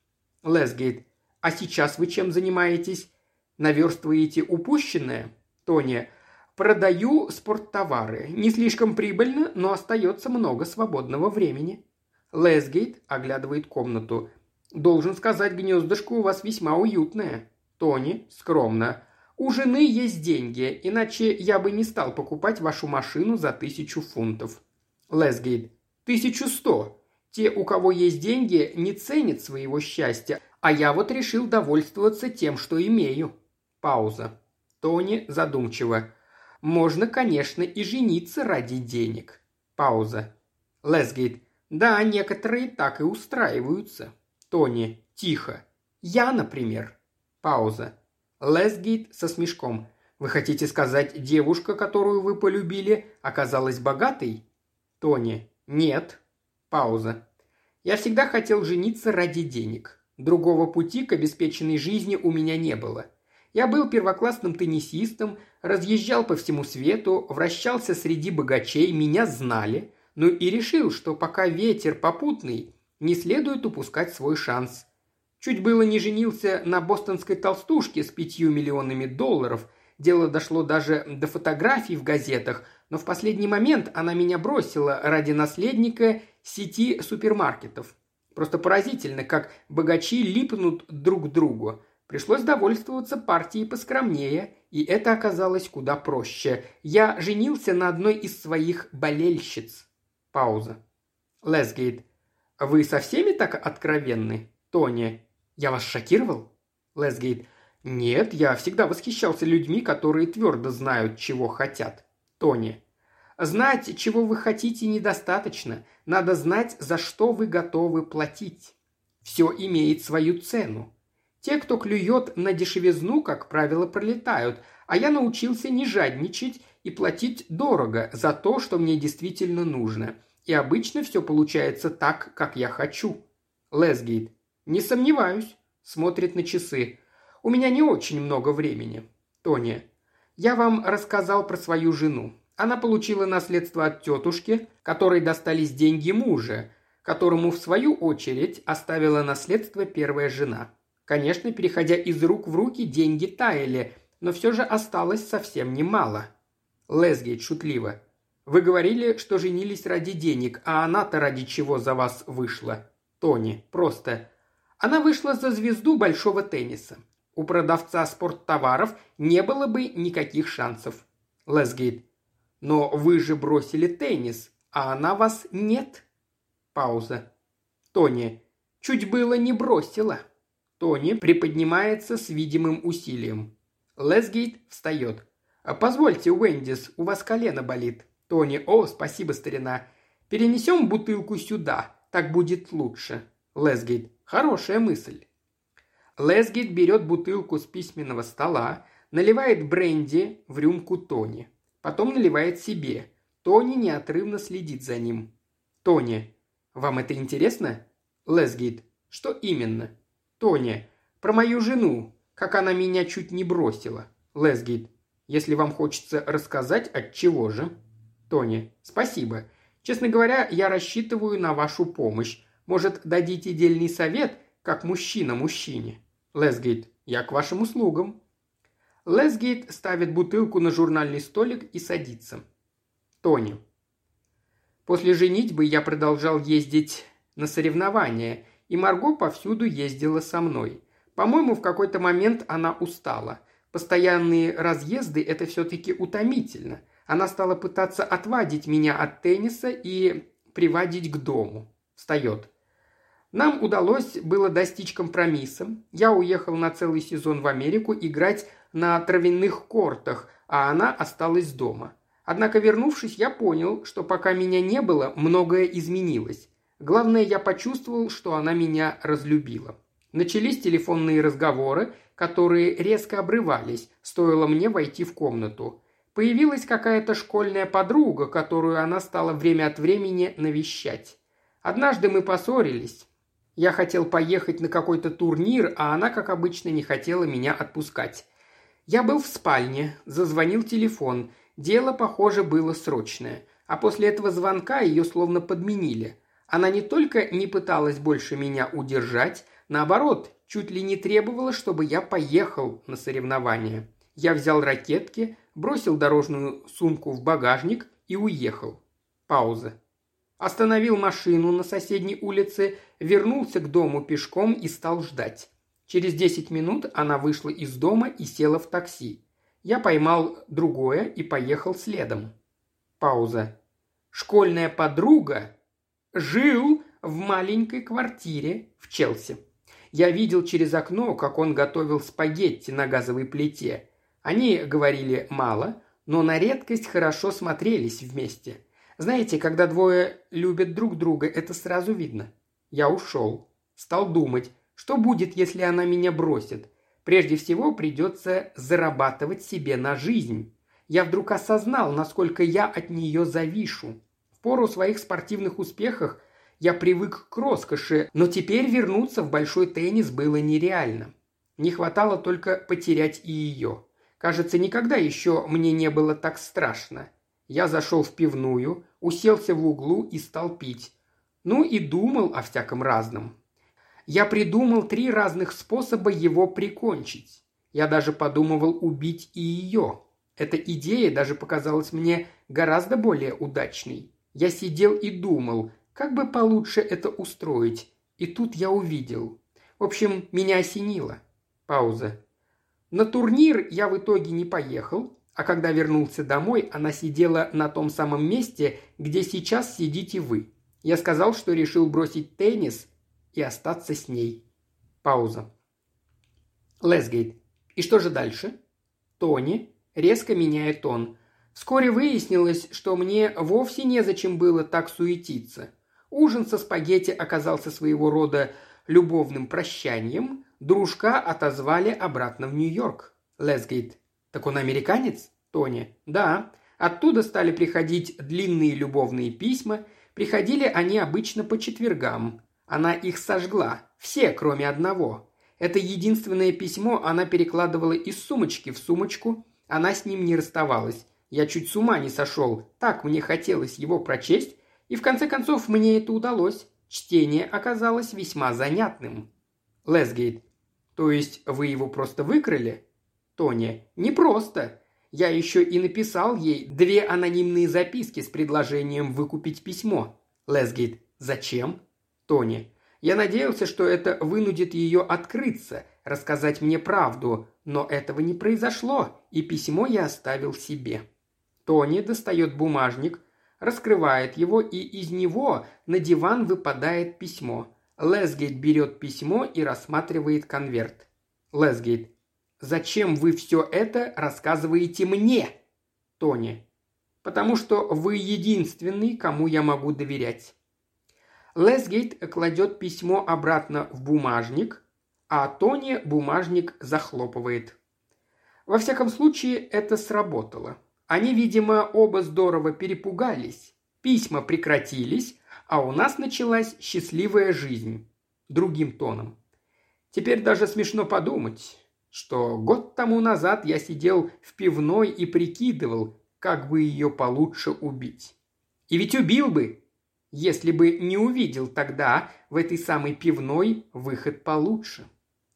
Лесгейт. А сейчас вы чем занимаетесь? Наверстываете упущенное? Тони. Продаю спорттовары. Не слишком прибыльно, но остается много свободного времени. Лесгейт оглядывает комнату. Должен сказать, гнездышко у вас весьма уютное. Тони скромно. У жены есть деньги, иначе я бы не стал покупать вашу машину за тысячу фунтов. Лесгейт. Тысячу сто. Те, у кого есть деньги, не ценят своего счастья, а я вот решил довольствоваться тем, что имею. Пауза. Тони задумчиво. Можно, конечно, и жениться ради денег. Пауза. Лесгейт. Да, некоторые так и устраиваются. Тони. Тихо. Я, например. Пауза. Лесгейт со смешком. Вы хотите сказать, девушка, которую вы полюбили, оказалась богатой? Тони. Нет. Пауза. Я всегда хотел жениться ради денег. Другого пути к обеспеченной жизни у меня не было. Я был первоклассным теннисистом, разъезжал по всему свету, вращался среди богачей, меня знали, ну и решил, что пока ветер попутный, не следует упускать свой шанс. Чуть было не женился на бостонской толстушке с пятью миллионами долларов. Дело дошло даже до фотографий в газетах, но в последний момент она меня бросила ради наследника сети супермаркетов. Просто поразительно, как богачи липнут друг к другу. Пришлось довольствоваться партией поскромнее, и это оказалось куда проще. Я женился на одной из своих болельщиц. Пауза. Лесгейт. Вы со всеми так откровенны? Тони. Я вас шокировал? Лесгейт. Нет, я всегда восхищался людьми, которые твердо знают, чего хотят. Тони. Знать, чего вы хотите, недостаточно. Надо знать, за что вы готовы платить. Все имеет свою цену. Те, кто клюет на дешевизну, как правило, пролетают, а я научился не жадничать и платить дорого за то, что мне действительно нужно. И обычно все получается так, как я хочу. Лесгейт. Не сомневаюсь. Смотрит на часы. У меня не очень много времени. Тони. Я вам рассказал про свою жену. Она получила наследство от тетушки, которой достались деньги мужа, которому в свою очередь оставила наследство первая жена. Конечно, переходя из рук в руки, деньги таяли, но все же осталось совсем немало. Лесгейт шутливо. Вы говорили, что женились ради денег, а она-то ради чего за вас вышла? Тони, просто. Она вышла за звезду большого тенниса. У продавца спорттоваров не было бы никаких шансов. Лесгейт. Но вы же бросили теннис, а она вас нет. Пауза. Тони. Чуть было не бросила. Тони приподнимается с видимым усилием. Лесгейт встает. «Позвольте, Уэндис, у вас колено болит». Тони, о, спасибо, старина. Перенесем бутылку сюда, так будет лучше. Лесгейт, хорошая мысль. Лесгейт берет бутылку с письменного стола, наливает бренди в рюмку Тони. Потом наливает себе. Тони неотрывно следит за ним. Тони, вам это интересно? Лесгейт, что именно? Тони, про мою жену, как она меня чуть не бросила. Лесгейт, если вам хочется рассказать, от чего же? Тони, спасибо. Честно говоря, я рассчитываю на вашу помощь. Может, дадите дельный совет, как мужчина мужчине? Лесгейт, я к вашим услугам. Лесгейт ставит бутылку на журнальный столик и садится. Тони. После женитьбы я продолжал ездить на соревнования, и Марго повсюду ездила со мной. По-моему, в какой-то момент она устала. Постоянные разъезды – это все-таки утомительно – она стала пытаться отвадить меня от тенниса и приводить к дому. Встает. Нам удалось было достичь компромисса. Я уехал на целый сезон в Америку играть на травяных кортах, а она осталась дома. Однако, вернувшись, я понял, что пока меня не было, многое изменилось. Главное, я почувствовал, что она меня разлюбила. Начались телефонные разговоры, которые резко обрывались, стоило мне войти в комнату. Появилась какая-то школьная подруга, которую она стала время от времени навещать. Однажды мы поссорились. Я хотел поехать на какой-то турнир, а она, как обычно, не хотела меня отпускать. Я был в спальне, зазвонил телефон. Дело, похоже, было срочное. А после этого звонка ее словно подменили. Она не только не пыталась больше меня удержать, наоборот, чуть ли не требовала, чтобы я поехал на соревнования. Я взял ракетки, бросил дорожную сумку в багажник и уехал. Пауза. Остановил машину на соседней улице, вернулся к дому пешком и стал ждать. Через десять минут она вышла из дома и села в такси. Я поймал другое и поехал следом. Пауза. Школьная подруга жил в маленькой квартире в Челси. Я видел через окно, как он готовил спагетти на газовой плите. Они говорили мало, но на редкость хорошо смотрелись вместе. Знаете, когда двое любят друг друга, это сразу видно. Я ушел. Стал думать, что будет, если она меня бросит. Прежде всего придется зарабатывать себе на жизнь. Я вдруг осознал, насколько я от нее завишу. В пору своих спортивных успехах я привык к роскоши, но теперь вернуться в большой теннис было нереально. Не хватало только потерять и ее. Кажется, никогда еще мне не было так страшно. Я зашел в пивную, уселся в углу и стал пить. Ну и думал о всяком разном. Я придумал три разных способа его прикончить. Я даже подумывал убить и ее. Эта идея даже показалась мне гораздо более удачной. Я сидел и думал, как бы получше это устроить. И тут я увидел. В общем, меня осенило. Пауза. На турнир я в итоге не поехал, а когда вернулся домой, она сидела на том самом месте, где сейчас сидите вы. Я сказал, что решил бросить теннис и остаться с ней. Пауза. Лесгейт. И что же дальше? Тони резко меняет тон. Вскоре выяснилось, что мне вовсе незачем было так суетиться. Ужин со спагетти оказался своего рода любовным прощанием, Дружка отозвали обратно в Нью-Йорк. Лесгейт. Так он американец? Тони. Да. Оттуда стали приходить длинные любовные письма. Приходили они обычно по четвергам. Она их сожгла. Все, кроме одного. Это единственное письмо она перекладывала из сумочки в сумочку. Она с ним не расставалась. Я чуть с ума не сошел. Так мне хотелось его прочесть. И в конце концов мне это удалось. Чтение оказалось весьма занятным. Лесгейт. То есть вы его просто выкрали? Тони. Не просто. я еще и написал ей две анонимные записки с предложением выкупить письмо. Лесгейт. Зачем? Тони. Я надеялся, что это вынудит ее открыться, рассказать мне правду, но этого не произошло, и письмо я оставил себе. Тони достает бумажник, раскрывает его, и из него на диван выпадает письмо. Лесгейт берет письмо и рассматривает конверт. Лесгейт. «Зачем вы все это рассказываете мне?» Тони. «Потому что вы единственный, кому я могу доверять». Лесгейт кладет письмо обратно в бумажник, а Тони бумажник захлопывает. Во всяком случае, это сработало. Они, видимо, оба здорово перепугались. Письма прекратились, а у нас началась счастливая жизнь. Другим тоном. Теперь даже смешно подумать, что год тому назад я сидел в пивной и прикидывал, как бы ее получше убить. И ведь убил бы, если бы не увидел тогда в этой самой пивной выход получше.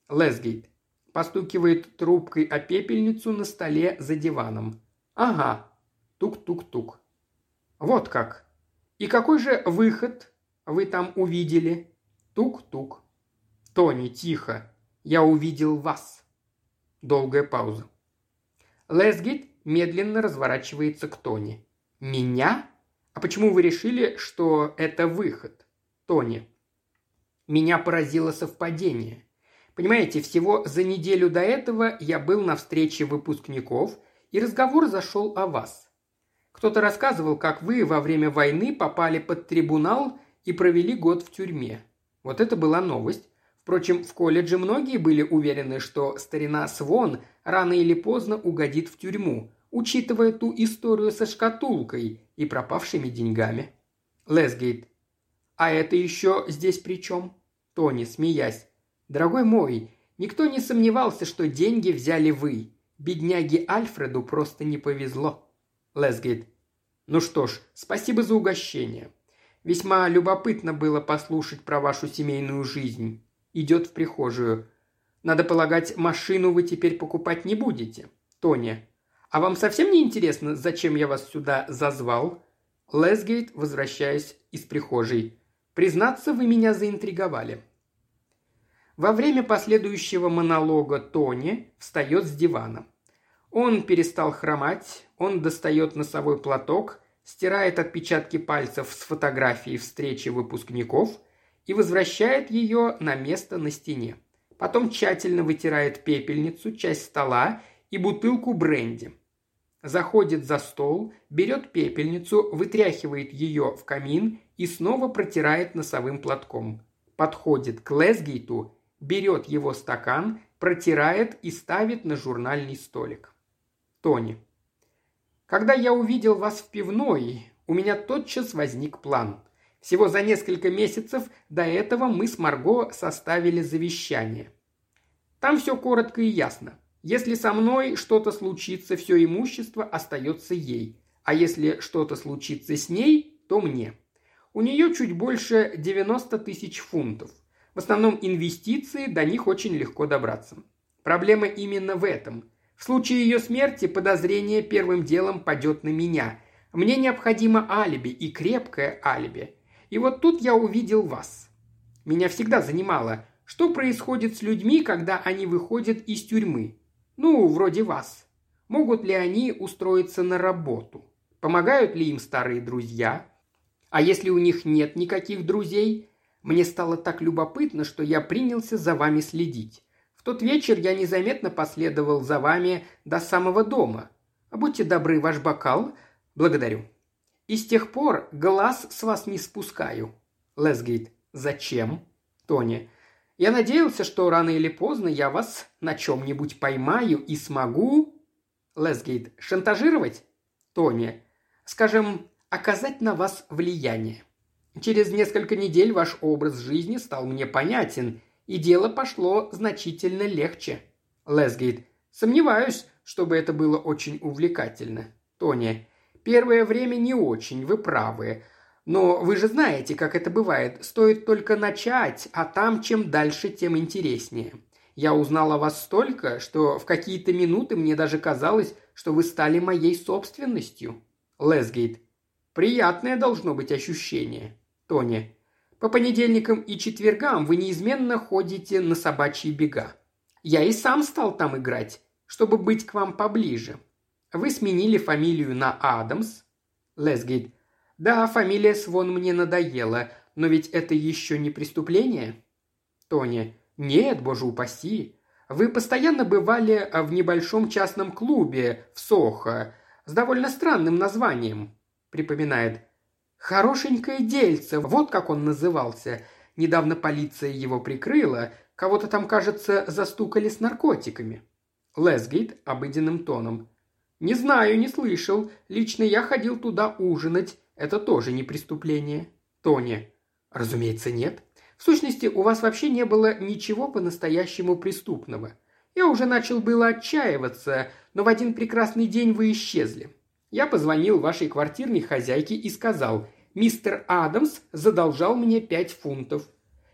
Лесгейт постукивает трубкой о пепельницу на столе за диваном. Ага, тук-тук-тук. Вот как. И какой же выход вы там увидели? Тук-тук. Тони, тихо. Я увидел вас. Долгая пауза. Лесгейт медленно разворачивается к Тони. Меня? А почему вы решили, что это выход? Тони. Меня поразило совпадение. Понимаете, всего за неделю до этого я был на встрече выпускников, и разговор зашел о вас. Кто-то рассказывал, как вы во время войны попали под трибунал и провели год в тюрьме. Вот это была новость. Впрочем, в колледже многие были уверены, что старина Свон рано или поздно угодит в тюрьму, учитывая ту историю со шкатулкой и пропавшими деньгами. Лесгейт. А это еще здесь при чем? Тони, смеясь. Дорогой мой, никто не сомневался, что деньги взяли вы. Бедняге Альфреду просто не повезло. Лесгейт. Ну что ж, спасибо за угощение. Весьма любопытно было послушать про вашу семейную жизнь. Идет в прихожую. Надо полагать, машину вы теперь покупать не будете. Тоня. А вам совсем не интересно, зачем я вас сюда зазвал?» Лесгейт, возвращаясь из прихожей. «Признаться, вы меня заинтриговали». Во время последующего монолога Тони встает с дивана. Он перестал хромать, он достает носовой платок, стирает отпечатки пальцев с фотографии встречи выпускников и возвращает ее на место на стене. Потом тщательно вытирает пепельницу, часть стола и бутылку бренди. Заходит за стол, берет пепельницу, вытряхивает ее в камин и снова протирает носовым платком. Подходит к Лесгейту, берет его стакан, протирает и ставит на журнальный столик. Тони. Когда я увидел вас в пивной, у меня тотчас возник план. Всего за несколько месяцев до этого мы с Марго составили завещание. Там все коротко и ясно. Если со мной что-то случится, все имущество остается ей. А если что-то случится с ней, то мне. У нее чуть больше 90 тысяч фунтов. В основном инвестиции, до них очень легко добраться. Проблема именно в этом. В случае ее смерти подозрение первым делом падет на меня. Мне необходимо алиби и крепкое алиби. И вот тут я увидел вас. Меня всегда занимало, что происходит с людьми, когда они выходят из тюрьмы. Ну, вроде вас. Могут ли они устроиться на работу? Помогают ли им старые друзья? А если у них нет никаких друзей? Мне стало так любопытно, что я принялся за вами следить. В тот вечер я незаметно последовал за вами до самого дома. Будьте добры, ваш бокал. Благодарю. И с тех пор глаз с вас не спускаю. Лесгейт. Зачем? Тони. Я надеялся, что рано или поздно я вас на чем-нибудь поймаю и смогу...» Лесгейт. «Шантажировать?» Тони. «Скажем, оказать на вас влияние. Через несколько недель ваш образ жизни стал мне понятен, и дело пошло значительно легче». Лесгейт. «Сомневаюсь, чтобы это было очень увлекательно». Тони. «Первое время не очень, вы правы. Но вы же знаете, как это бывает. Стоит только начать, а там чем дальше, тем интереснее. Я узнал о вас столько, что в какие-то минуты мне даже казалось, что вы стали моей собственностью. Лесгейт. Приятное должно быть ощущение. Тони. По понедельникам и четвергам вы неизменно ходите на собачьи бега. Я и сам стал там играть, чтобы быть к вам поближе. Вы сменили фамилию на Адамс. Лесгейт. Да, фамилия Свон мне надоела, но ведь это еще не преступление. Тони. Нет, боже упаси. Вы постоянно бывали в небольшом частном клубе в Сохо с довольно странным названием. Припоминает. Хорошенькое дельце, вот как он назывался. Недавно полиция его прикрыла, кого-то там, кажется, застукали с наркотиками. Лесгейт обыденным тоном. «Не знаю, не слышал. Лично я ходил туда ужинать. Это тоже не преступление». Тони. «Разумеется, нет. В сущности, у вас вообще не было ничего по-настоящему преступного. Я уже начал было отчаиваться, но в один прекрасный день вы исчезли. Я позвонил вашей квартирной хозяйке и сказал, мистер Адамс задолжал мне пять фунтов.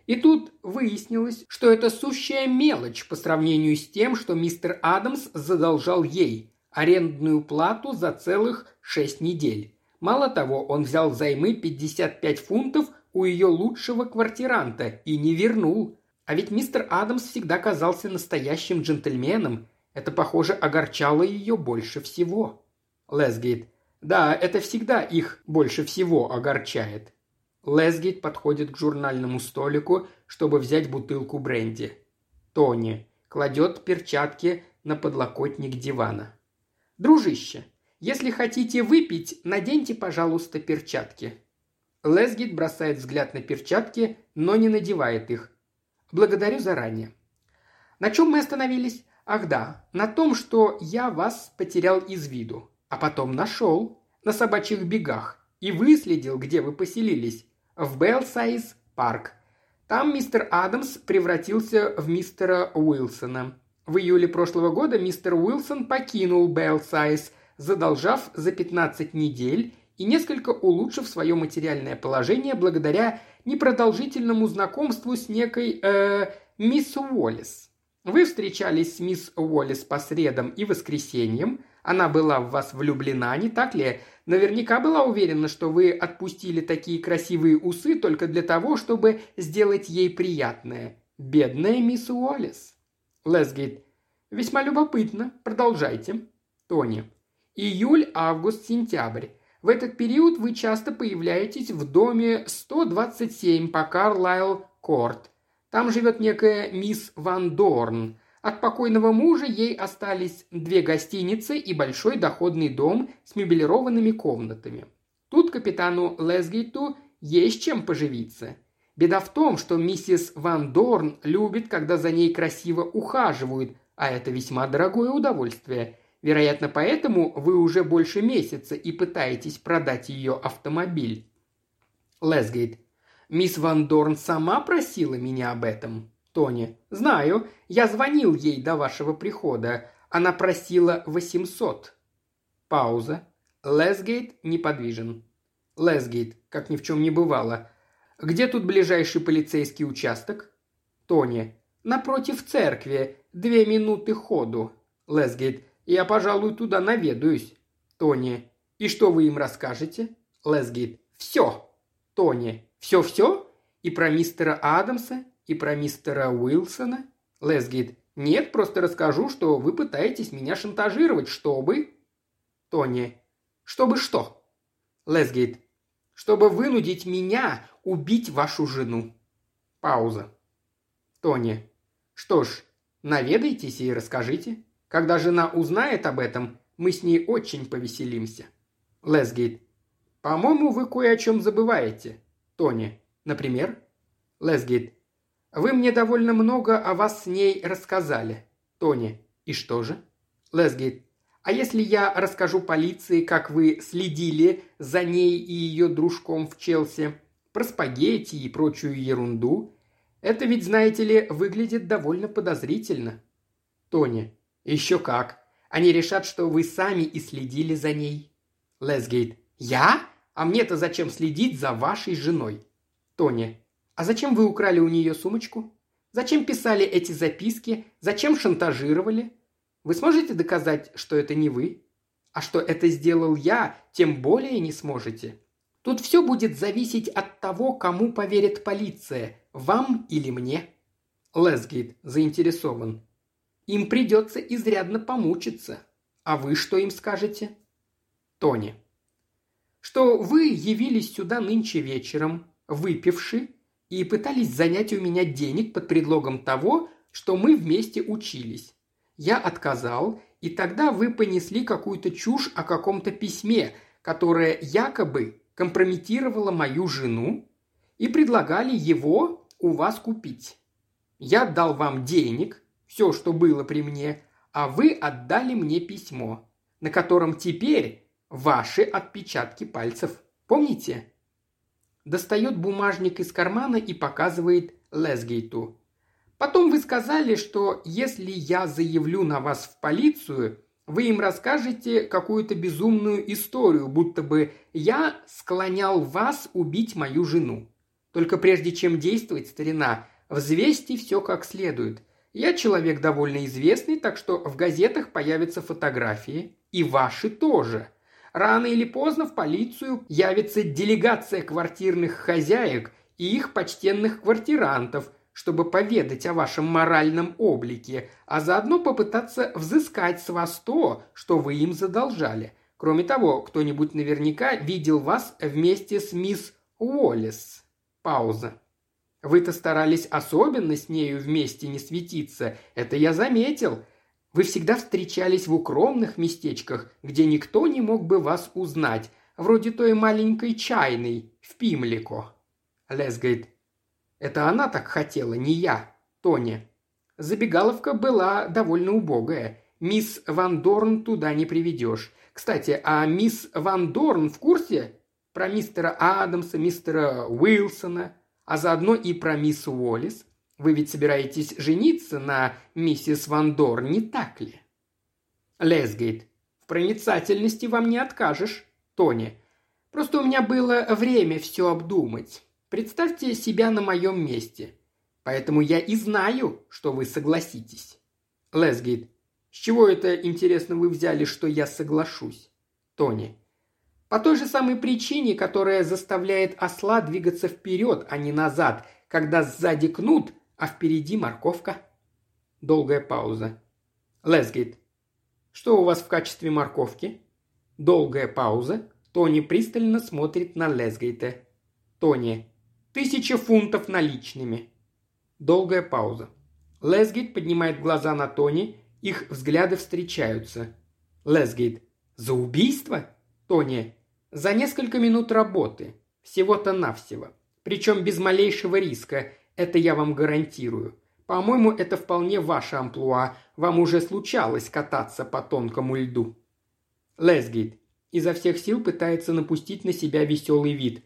И тут выяснилось, что это сущая мелочь по сравнению с тем, что мистер Адамс задолжал ей – арендную плату за целых шесть недель. Мало того, он взял займы 55 фунтов у ее лучшего квартиранта и не вернул. А ведь мистер Адамс всегда казался настоящим джентльменом. Это, похоже, огорчало ее больше всего. Лесгейт. Да, это всегда их больше всего огорчает. Лесгейт подходит к журнальному столику, чтобы взять бутылку бренди. Тони кладет перчатки на подлокотник дивана. «Дружище, если хотите выпить, наденьте, пожалуйста, перчатки». Лесгит бросает взгляд на перчатки, но не надевает их. «Благодарю заранее». «На чем мы остановились?» «Ах да, на том, что я вас потерял из виду, а потом нашел на собачьих бегах и выследил, где вы поселились, в Белсайз парк. Там мистер Адамс превратился в мистера Уилсона. В июле прошлого года мистер Уилсон покинул Белсайз, задолжав за 15 недель и несколько улучшив свое материальное положение благодаря непродолжительному знакомству с некой э, мисс Уоллес. Вы встречались с мисс Уоллес по средам и воскресеньям. Она была в вас влюблена, не так ли? Наверняка была уверена, что вы отпустили такие красивые усы только для того, чтобы сделать ей приятное. Бедная мисс Уоллес. Лесгейт. Весьма любопытно. Продолжайте. Тони. Июль, август, сентябрь. В этот период вы часто появляетесь в доме 127 по Карлайл Корт. Там живет некая мисс Ван Дорн. От покойного мужа ей остались две гостиницы и большой доходный дом с мебелированными комнатами. Тут капитану Лесгейту есть чем поживиться. Беда в том, что миссис Ван Дорн любит, когда за ней красиво ухаживают, а это весьма дорогое удовольствие. Вероятно, поэтому вы уже больше месяца и пытаетесь продать ее автомобиль. Лесгейт. Мисс Ван Дорн сама просила меня об этом. Тони. Знаю. Я звонил ей до вашего прихода. Она просила 800. Пауза. Лесгейт неподвижен. Лесгейт, как ни в чем не бывало. Где тут ближайший полицейский участок? Тони. Напротив церкви. Две минуты ходу. Лесгейт. Я, пожалуй, туда наведаюсь. Тони. И что вы им расскажете? Лесгейт. Все. Тони. Все-все? И про мистера Адамса, и про мистера Уилсона? Лесгейт. Нет, просто расскажу, что вы пытаетесь меня шантажировать, чтобы... Тони. Чтобы что? Лесгейт. Чтобы вынудить меня убить вашу жену. Пауза. Тони. Что ж, наведайтесь и расскажите. Когда жена узнает об этом, мы с ней очень повеселимся. Лесгейт. По-моему, вы кое о чем забываете. Тони. Например? Лесгейт. Вы мне довольно много о вас с ней рассказали. Тони. И что же? Лесгейт. А если я расскажу полиции, как вы следили за ней и ее дружком в Челси? про спагетти и прочую ерунду. Это ведь, знаете ли, выглядит довольно подозрительно. Тони. Еще как. Они решат, что вы сами и следили за ней. Лесгейт. Я? А мне-то зачем следить за вашей женой? Тони. А зачем вы украли у нее сумочку? Зачем писали эти записки? Зачем шантажировали? Вы сможете доказать, что это не вы? А что это сделал я, тем более не сможете. Тут все будет зависеть от того, кому поверит полиция, вам или мне. Лесгейт заинтересован. Им придется изрядно помучиться. А вы что им скажете? Тони. Что вы явились сюда нынче вечером, выпивши, и пытались занять у меня денег под предлогом того, что мы вместе учились. Я отказал, и тогда вы понесли какую-то чушь о каком-то письме, которое якобы компрометировало мою жену, и предлагали его у вас купить. Я дал вам денег, все, что было при мне, а вы отдали мне письмо, на котором теперь ваши отпечатки пальцев. Помните? Достает бумажник из кармана и показывает Лесгейту. Потом вы сказали, что если я заявлю на вас в полицию, вы им расскажете какую-то безумную историю, будто бы я склонял вас убить мою жену. Только прежде чем действовать, старина, взвесьте все как следует. Я человек довольно известный, так что в газетах появятся фотографии. И ваши тоже. Рано или поздно в полицию явится делегация квартирных хозяек и их почтенных квартирантов, чтобы поведать о вашем моральном облике, а заодно попытаться взыскать с вас то, что вы им задолжали. Кроме того, кто-нибудь наверняка видел вас вместе с мисс Уоллес. Пауза. Вы-то старались особенно с нею вместе не светиться, это я заметил. Вы всегда встречались в укромных местечках, где никто не мог бы вас узнать, вроде той маленькой чайной в Пимлико. Лес это она так хотела, не я, Тони. Забегаловка была довольно убогая. Мисс Ван Дорн туда не приведешь. Кстати, а мисс Ван Дорн в курсе про мистера Адамса, мистера Уилсона – а заодно и про мисс Уоллес. Вы ведь собираетесь жениться на миссис Ван Дор, не так ли? Лесгейт. В проницательности вам не откажешь, Тони. Просто у меня было время все обдумать. Представьте себя на моем месте. Поэтому я и знаю, что вы согласитесь. Лесгейт. С чего это, интересно, вы взяли, что я соглашусь? Тони. По той же самой причине, которая заставляет осла двигаться вперед, а не назад, когда сзади кнут, а впереди морковка. Долгая пауза. Лесгейт. Что у вас в качестве морковки? Долгая пауза. Тони пристально смотрит на Лесгейта. Тони. Тысяча фунтов наличными. Долгая пауза. Лесгейт поднимает глаза на Тони, их взгляды встречаются. Лесгейт. За убийство? Тони. За несколько минут работы. Всего-то навсего. Причем без малейшего риска. Это я вам гарантирую. По-моему, это вполне ваше амплуа. Вам уже случалось кататься по тонкому льду. Лесгейт изо всех сил пытается напустить на себя веселый вид.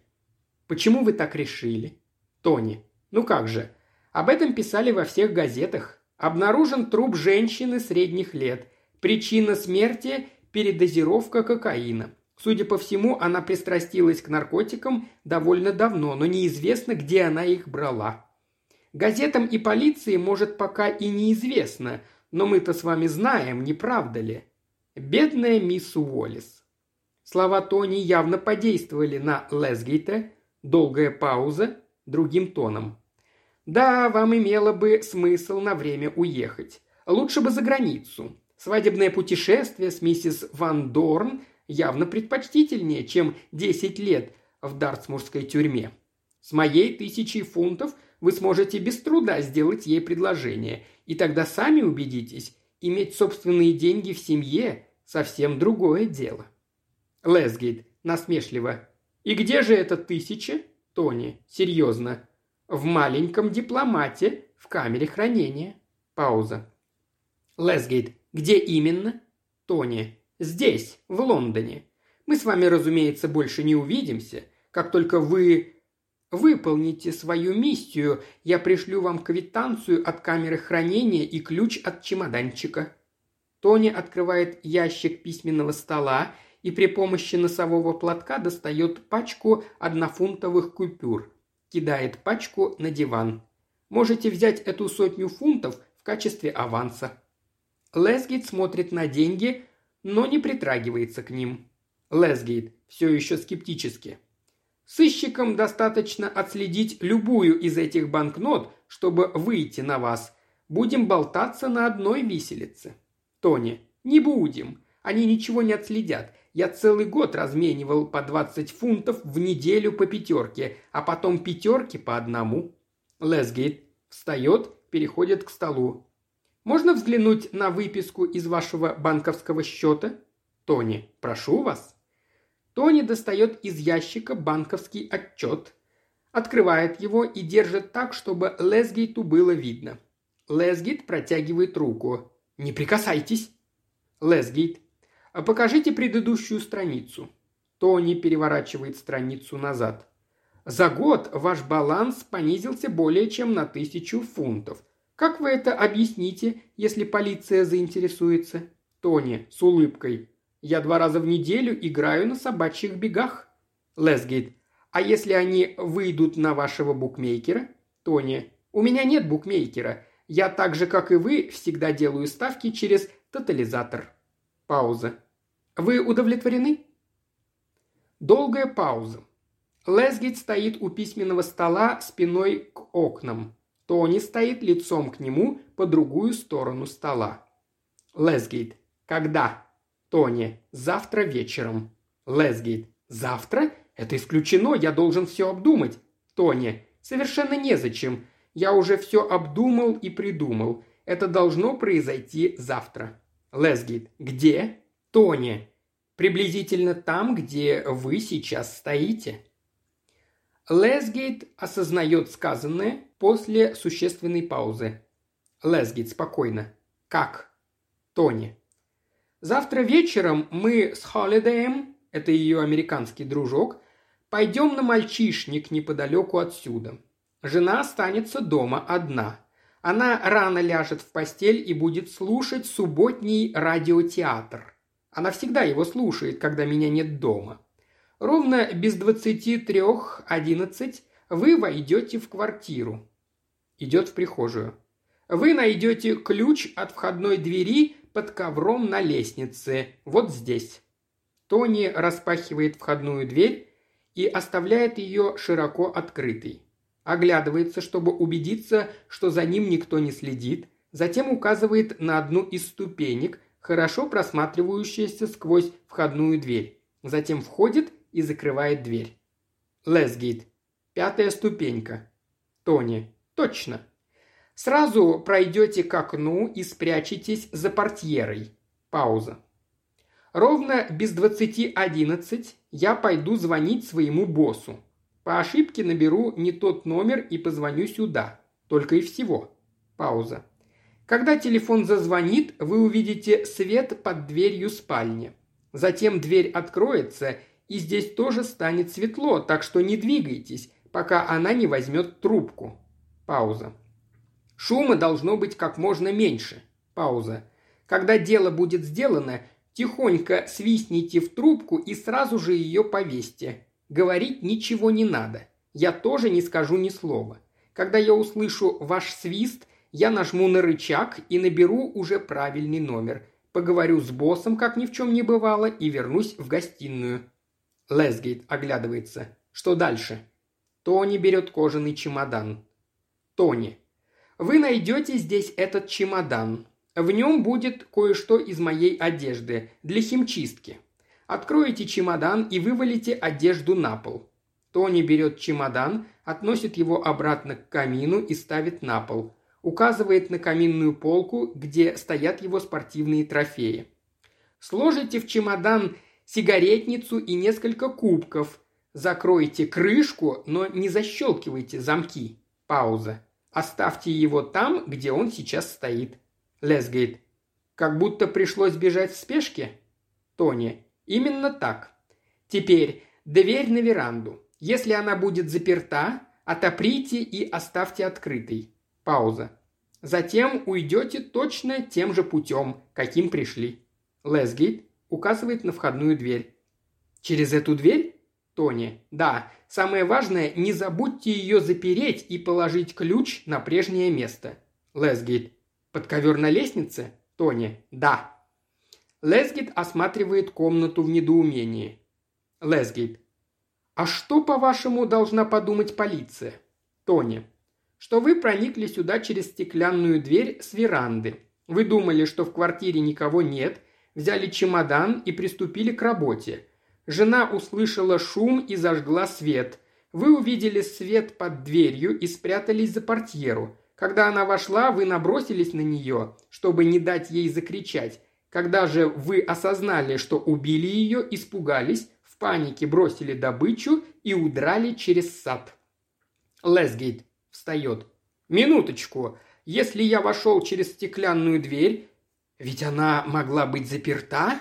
Почему вы так решили? Тони. Ну как же. Об этом писали во всех газетах. Обнаружен труп женщины средних лет. Причина смерти – передозировка кокаина. Судя по всему, она пристрастилась к наркотикам довольно давно, но неизвестно, где она их брала. Газетам и полиции, может, пока и неизвестно, но мы-то с вами знаем, не правда ли? Бедная мисс Уоллес. Слова Тони явно подействовали на Лесгейта. Долгая пауза другим тоном. Да, вам имело бы смысл на время уехать. Лучше бы за границу. Свадебное путешествие с миссис Ван Дорн – явно предпочтительнее, чем 10 лет в дартсмурской тюрьме. С моей тысячей фунтов вы сможете без труда сделать ей предложение, и тогда сами убедитесь, иметь собственные деньги в семье – совсем другое дело. Лесгейт насмешливо. «И где же эта тысяча?» Тони, серьезно. «В маленьком дипломате, в камере хранения». Пауза. Лесгейт, где именно? Тони, Здесь, в Лондоне. Мы с вами, разумеется, больше не увидимся. Как только вы выполните свою миссию, я пришлю вам квитанцию от камеры хранения и ключ от чемоданчика». Тони открывает ящик письменного стола и при помощи носового платка достает пачку однофунтовых купюр. Кидает пачку на диван. Можете взять эту сотню фунтов в качестве аванса. Лесгит смотрит на деньги, но не притрагивается к ним. Лесгейт все еще скептически. Сыщикам достаточно отследить любую из этих банкнот, чтобы выйти на вас. Будем болтаться на одной виселице. Тони, не будем. Они ничего не отследят. Я целый год разменивал по 20 фунтов в неделю по пятерке, а потом пятерки по одному. Лесгейт встает, переходит к столу. Можно взглянуть на выписку из вашего банковского счета? Тони, прошу вас. Тони достает из ящика банковский отчет, открывает его и держит так, чтобы Лесгейту было видно. Лесгейт протягивает руку. «Не прикасайтесь!» Лесгейт покажите предыдущую страницу. Тони переворачивает страницу назад. За год ваш баланс понизился более чем на тысячу фунтов. Как вы это объясните, если полиция заинтересуется? Тони с улыбкой. Я два раза в неделю играю на собачьих бегах. Лесгейт. А если они выйдут на вашего букмекера? Тони. У меня нет букмекера. Я так же, как и вы, всегда делаю ставки через тотализатор. Пауза. Вы удовлетворены?» Долгая пауза. Лесгейт стоит у письменного стола спиной к окнам. Тони стоит лицом к нему по другую сторону стола. Лесгейт. Когда? Тони. Завтра вечером. Лесгейт. Завтра? Это исключено, я должен все обдумать. Тони. Совершенно незачем. Я уже все обдумал и придумал. Это должно произойти завтра. Лесгейт. Где? Тони. Приблизительно там, где вы сейчас стоите. Лесгейт осознает сказанное после существенной паузы. Лесгейт спокойно. Как? Тони. Завтра вечером мы с Холидеем, это ее американский дружок, пойдем на мальчишник неподалеку отсюда. Жена останется дома одна. Она рано ляжет в постель и будет слушать субботний радиотеатр – она всегда его слушает, когда меня нет дома. Ровно без двадцати трех одиннадцать вы войдете в квартиру. Идет в прихожую. Вы найдете ключ от входной двери под ковром на лестнице, вот здесь. Тони распахивает входную дверь и оставляет ее широко открытой. Оглядывается, чтобы убедиться, что за ним никто не следит, затем указывает на одну из ступенек, хорошо просматривающаяся сквозь входную дверь. Затем входит и закрывает дверь. Лесгейт. Пятая ступенька. Тони. Точно. Сразу пройдете к окну и спрячетесь за портьерой. Пауза. Ровно без двадцати одиннадцать я пойду звонить своему боссу. По ошибке наберу не тот номер и позвоню сюда. Только и всего. Пауза. Когда телефон зазвонит, вы увидите свет под дверью спальни. Затем дверь откроется, и здесь тоже станет светло, так что не двигайтесь, пока она не возьмет трубку. Пауза. Шума должно быть как можно меньше. Пауза. Когда дело будет сделано, тихонько свистните в трубку и сразу же ее повесьте. Говорить ничего не надо. Я тоже не скажу ни слова. Когда я услышу ваш свист – я нажму на рычаг и наберу уже правильный номер. Поговорю с боссом, как ни в чем не бывало, и вернусь в гостиную. Лесгейт оглядывается. Что дальше? Тони берет кожаный чемодан. Тони. Вы найдете здесь этот чемодан. В нем будет кое-что из моей одежды для химчистки. Откроете чемодан и вывалите одежду на пол. Тони берет чемодан, относит его обратно к камину и ставит на пол указывает на каминную полку, где стоят его спортивные трофеи. Сложите в чемодан сигаретницу и несколько кубков. Закройте крышку, но не защелкивайте замки. Пауза. Оставьте его там, где он сейчас стоит. Лесгейт. Как будто пришлось бежать в спешке? Тони. Именно так. Теперь дверь на веранду. Если она будет заперта, отоприте и оставьте открытой. Пауза. Затем уйдете точно тем же путем, каким пришли. Лесгейт указывает на входную дверь. Через эту дверь? Тони. Да. Самое важное, не забудьте ее запереть и положить ключ на прежнее место. Лесгейт. Под ковер на лестнице? Тони. Да. Лесгейт осматривает комнату в недоумении. Лесгейт. А что, по-вашему, должна подумать полиция? Тони. Что вы проникли сюда через стеклянную дверь с веранды. Вы думали, что в квартире никого нет, взяли чемодан и приступили к работе. Жена услышала шум и зажгла свет. Вы увидели свет под дверью и спрятались за портьеру. Когда она вошла, вы набросились на нее, чтобы не дать ей закричать. Когда же вы осознали, что убили ее, испугались, в панике бросили добычу и удрали через сад. Лесгейт встает. «Минуточку. Если я вошел через стеклянную дверь, ведь она могла быть заперта?»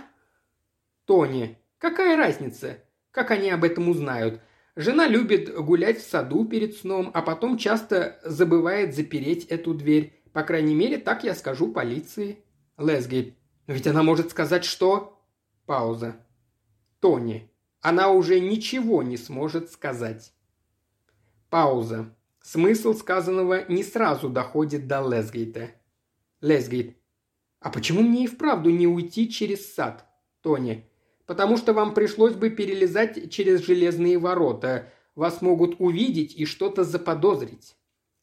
Тони. «Какая разница? Как они об этом узнают? Жена любит гулять в саду перед сном, а потом часто забывает запереть эту дверь. По крайней мере, так я скажу полиции». «Но ведь она может сказать, что...» Пауза. Тони. Она уже ничего не сможет сказать. Пауза. Смысл сказанного не сразу доходит до Лесгейта. Лесгейт. А почему мне и вправду не уйти через сад? Тони. Потому что вам пришлось бы перелезать через железные ворота. Вас могут увидеть и что-то заподозрить.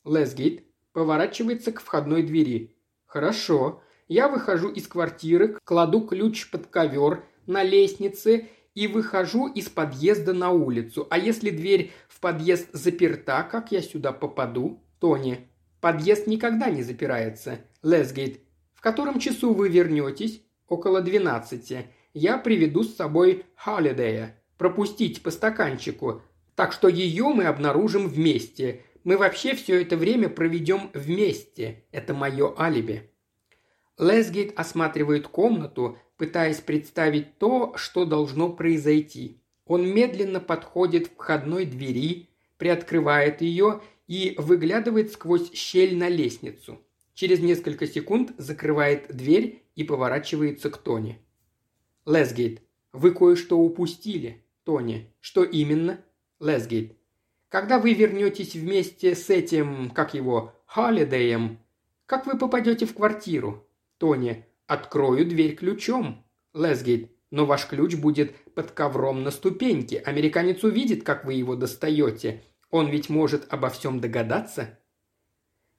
Лесгейт поворачивается к входной двери. Хорошо. Я выхожу из квартиры, кладу ключ под ковер на лестнице и выхожу из подъезда на улицу. А если дверь в подъезд заперта, как я сюда попаду? Тони. Подъезд никогда не запирается. Лесгейт. В котором часу вы вернетесь? Около двенадцати. Я приведу с собой Холидея. Пропустить по стаканчику. Так что ее мы обнаружим вместе. Мы вообще все это время проведем вместе. Это мое алиби. Лесгейт осматривает комнату, пытаясь представить то, что должно произойти. Он медленно подходит к входной двери, приоткрывает ее и выглядывает сквозь щель на лестницу. Через несколько секунд закрывает дверь и поворачивается к Тони. Лесгейт, вы кое-что упустили. Тони, что именно? Лесгейт, когда вы вернетесь вместе с этим, как его, Холидеем, как вы попадете в квартиру? Тони, Открою дверь ключом. Лесгейт, но ваш ключ будет под ковром на ступеньке. Американец увидит, как вы его достаете. Он ведь может обо всем догадаться.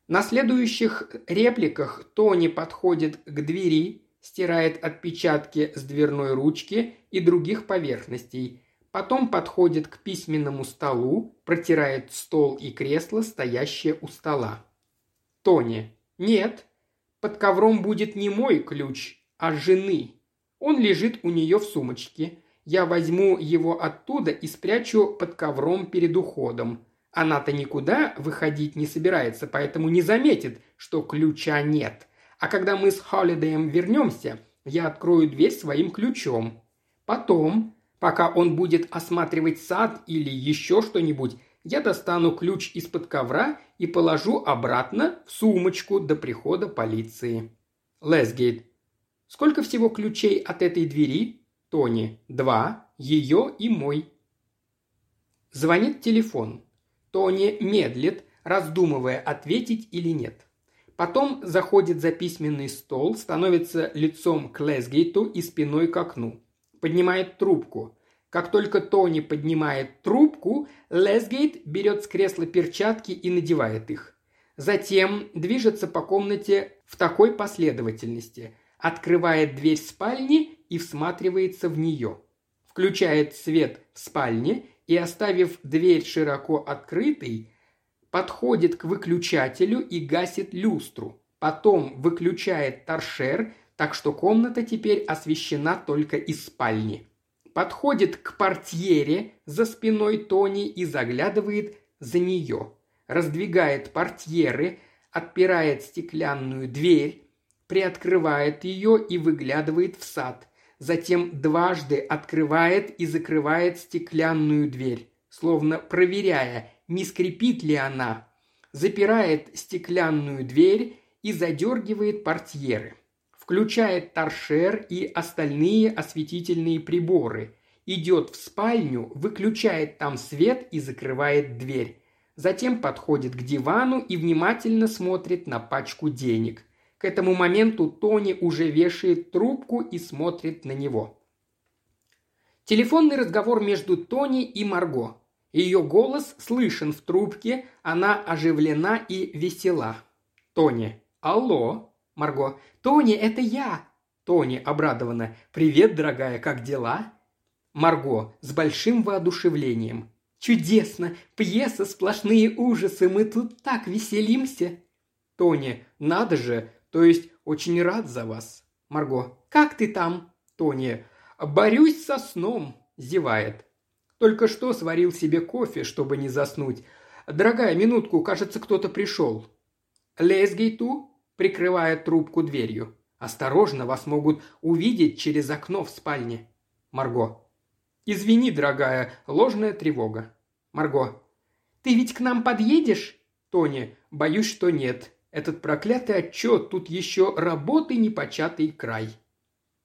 На следующих репликах Тони подходит к двери, стирает отпечатки с дверной ручки и других поверхностей. Потом подходит к письменному столу, протирает стол и кресло, стоящее у стола. Тони. Нет, под ковром будет не мой ключ, а жены. Он лежит у нее в сумочке. Я возьму его оттуда и спрячу под ковром перед уходом. Она-то никуда выходить не собирается, поэтому не заметит, что ключа нет. А когда мы с Холидеем вернемся, я открою дверь своим ключом. Потом, пока он будет осматривать сад или еще что-нибудь, я достану ключ из-под ковра и положу обратно в сумочку до прихода полиции. Лесгейт. Сколько всего ключей от этой двери? Тони. Два. Ее и мой. Звонит телефон. Тони медлит, раздумывая, ответить или нет. Потом заходит за письменный стол, становится лицом к Лесгейту и спиной к окну. Поднимает трубку. Как только Тони поднимает трубку, Лесгейт берет с кресла перчатки и надевает их. Затем движется по комнате в такой последовательности. Открывает дверь спальни и всматривается в нее. Включает свет в спальне и, оставив дверь широко открытой, подходит к выключателю и гасит люстру. Потом выключает торшер, так что комната теперь освещена только из спальни подходит к портьере за спиной Тони и заглядывает за нее. Раздвигает портьеры, отпирает стеклянную дверь, приоткрывает ее и выглядывает в сад. Затем дважды открывает и закрывает стеклянную дверь, словно проверяя, не скрипит ли она. Запирает стеклянную дверь и задергивает портьеры – включает торшер и остальные осветительные приборы, идет в спальню, выключает там свет и закрывает дверь. Затем подходит к дивану и внимательно смотрит на пачку денег. К этому моменту Тони уже вешает трубку и смотрит на него. Телефонный разговор между Тони и Марго. Ее голос слышен в трубке, она оживлена и весела. Тони. «Алло?» Марго. «Тони, это я!» Тони обрадованно. «Привет, дорогая, как дела?» Марго с большим воодушевлением. «Чудесно! Пьеса «Сплошные ужасы», мы тут так веселимся!» Тони. «Надо же! То есть очень рад за вас!» Марго. «Как ты там?» Тони. «Борюсь со сном», – зевает. Только что сварил себе кофе, чтобы не заснуть. «Дорогая, минутку, кажется, кто-то пришел». Лесгейту прикрывает трубку дверью. «Осторожно, вас могут увидеть через окно в спальне». Марго. «Извини, дорогая, ложная тревога». Марго. «Ты ведь к нам подъедешь?» Тони. «Боюсь, что нет. Этот проклятый отчет, тут еще работы непочатый край».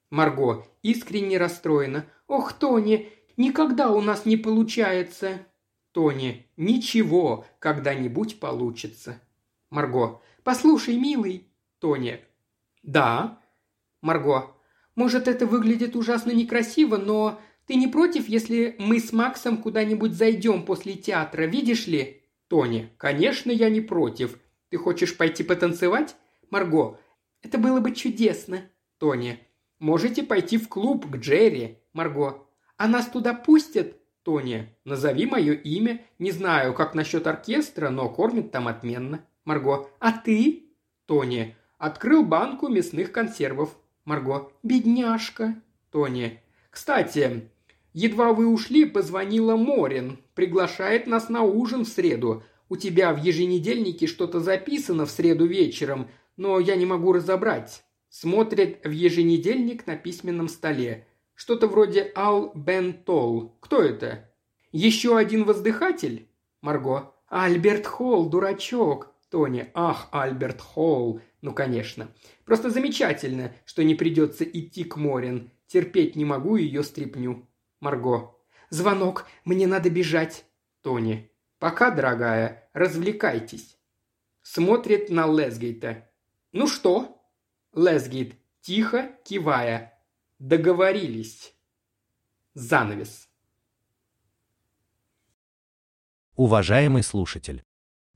Марго искренне расстроена. «Ох, Тони, никогда у нас не получается!» Тони. «Ничего, когда-нибудь получится». Марго. «Послушай, милый». Тони. «Да». Марго. «Может, это выглядит ужасно некрасиво, но ты не против, если мы с Максом куда-нибудь зайдем после театра, видишь ли?» Тони. «Конечно, я не против. Ты хочешь пойти потанцевать?» Марго. «Это было бы чудесно». Тони. Можете пойти в клуб к Джерри, Марго. А нас туда пустят? Тони, назови мое имя. Не знаю, как насчет оркестра, но кормят там отменно. Марго. А ты? Тони. Открыл банку мясных консервов. Марго. Бедняжка. Тони. Кстати, едва вы ушли, позвонила Морин. Приглашает нас на ужин в среду. У тебя в еженедельнике что-то записано в среду вечером, но я не могу разобрать. Смотрит в еженедельник на письменном столе. Что-то вроде Ал Бен Толл. Кто это? Еще один воздыхатель? Марго. Альберт Холл, дурачок. Тони. Ах, Альберт Холл. Ну, конечно. Просто замечательно, что не придется идти к Морин. Терпеть не могу ее стрипню. Марго. Звонок. Мне надо бежать. Тони. Пока, дорогая. Развлекайтесь. Смотрит на Лесгейта. Ну что? Лесгейт, тихо кивая. Договорились. Занавес. Уважаемый слушатель,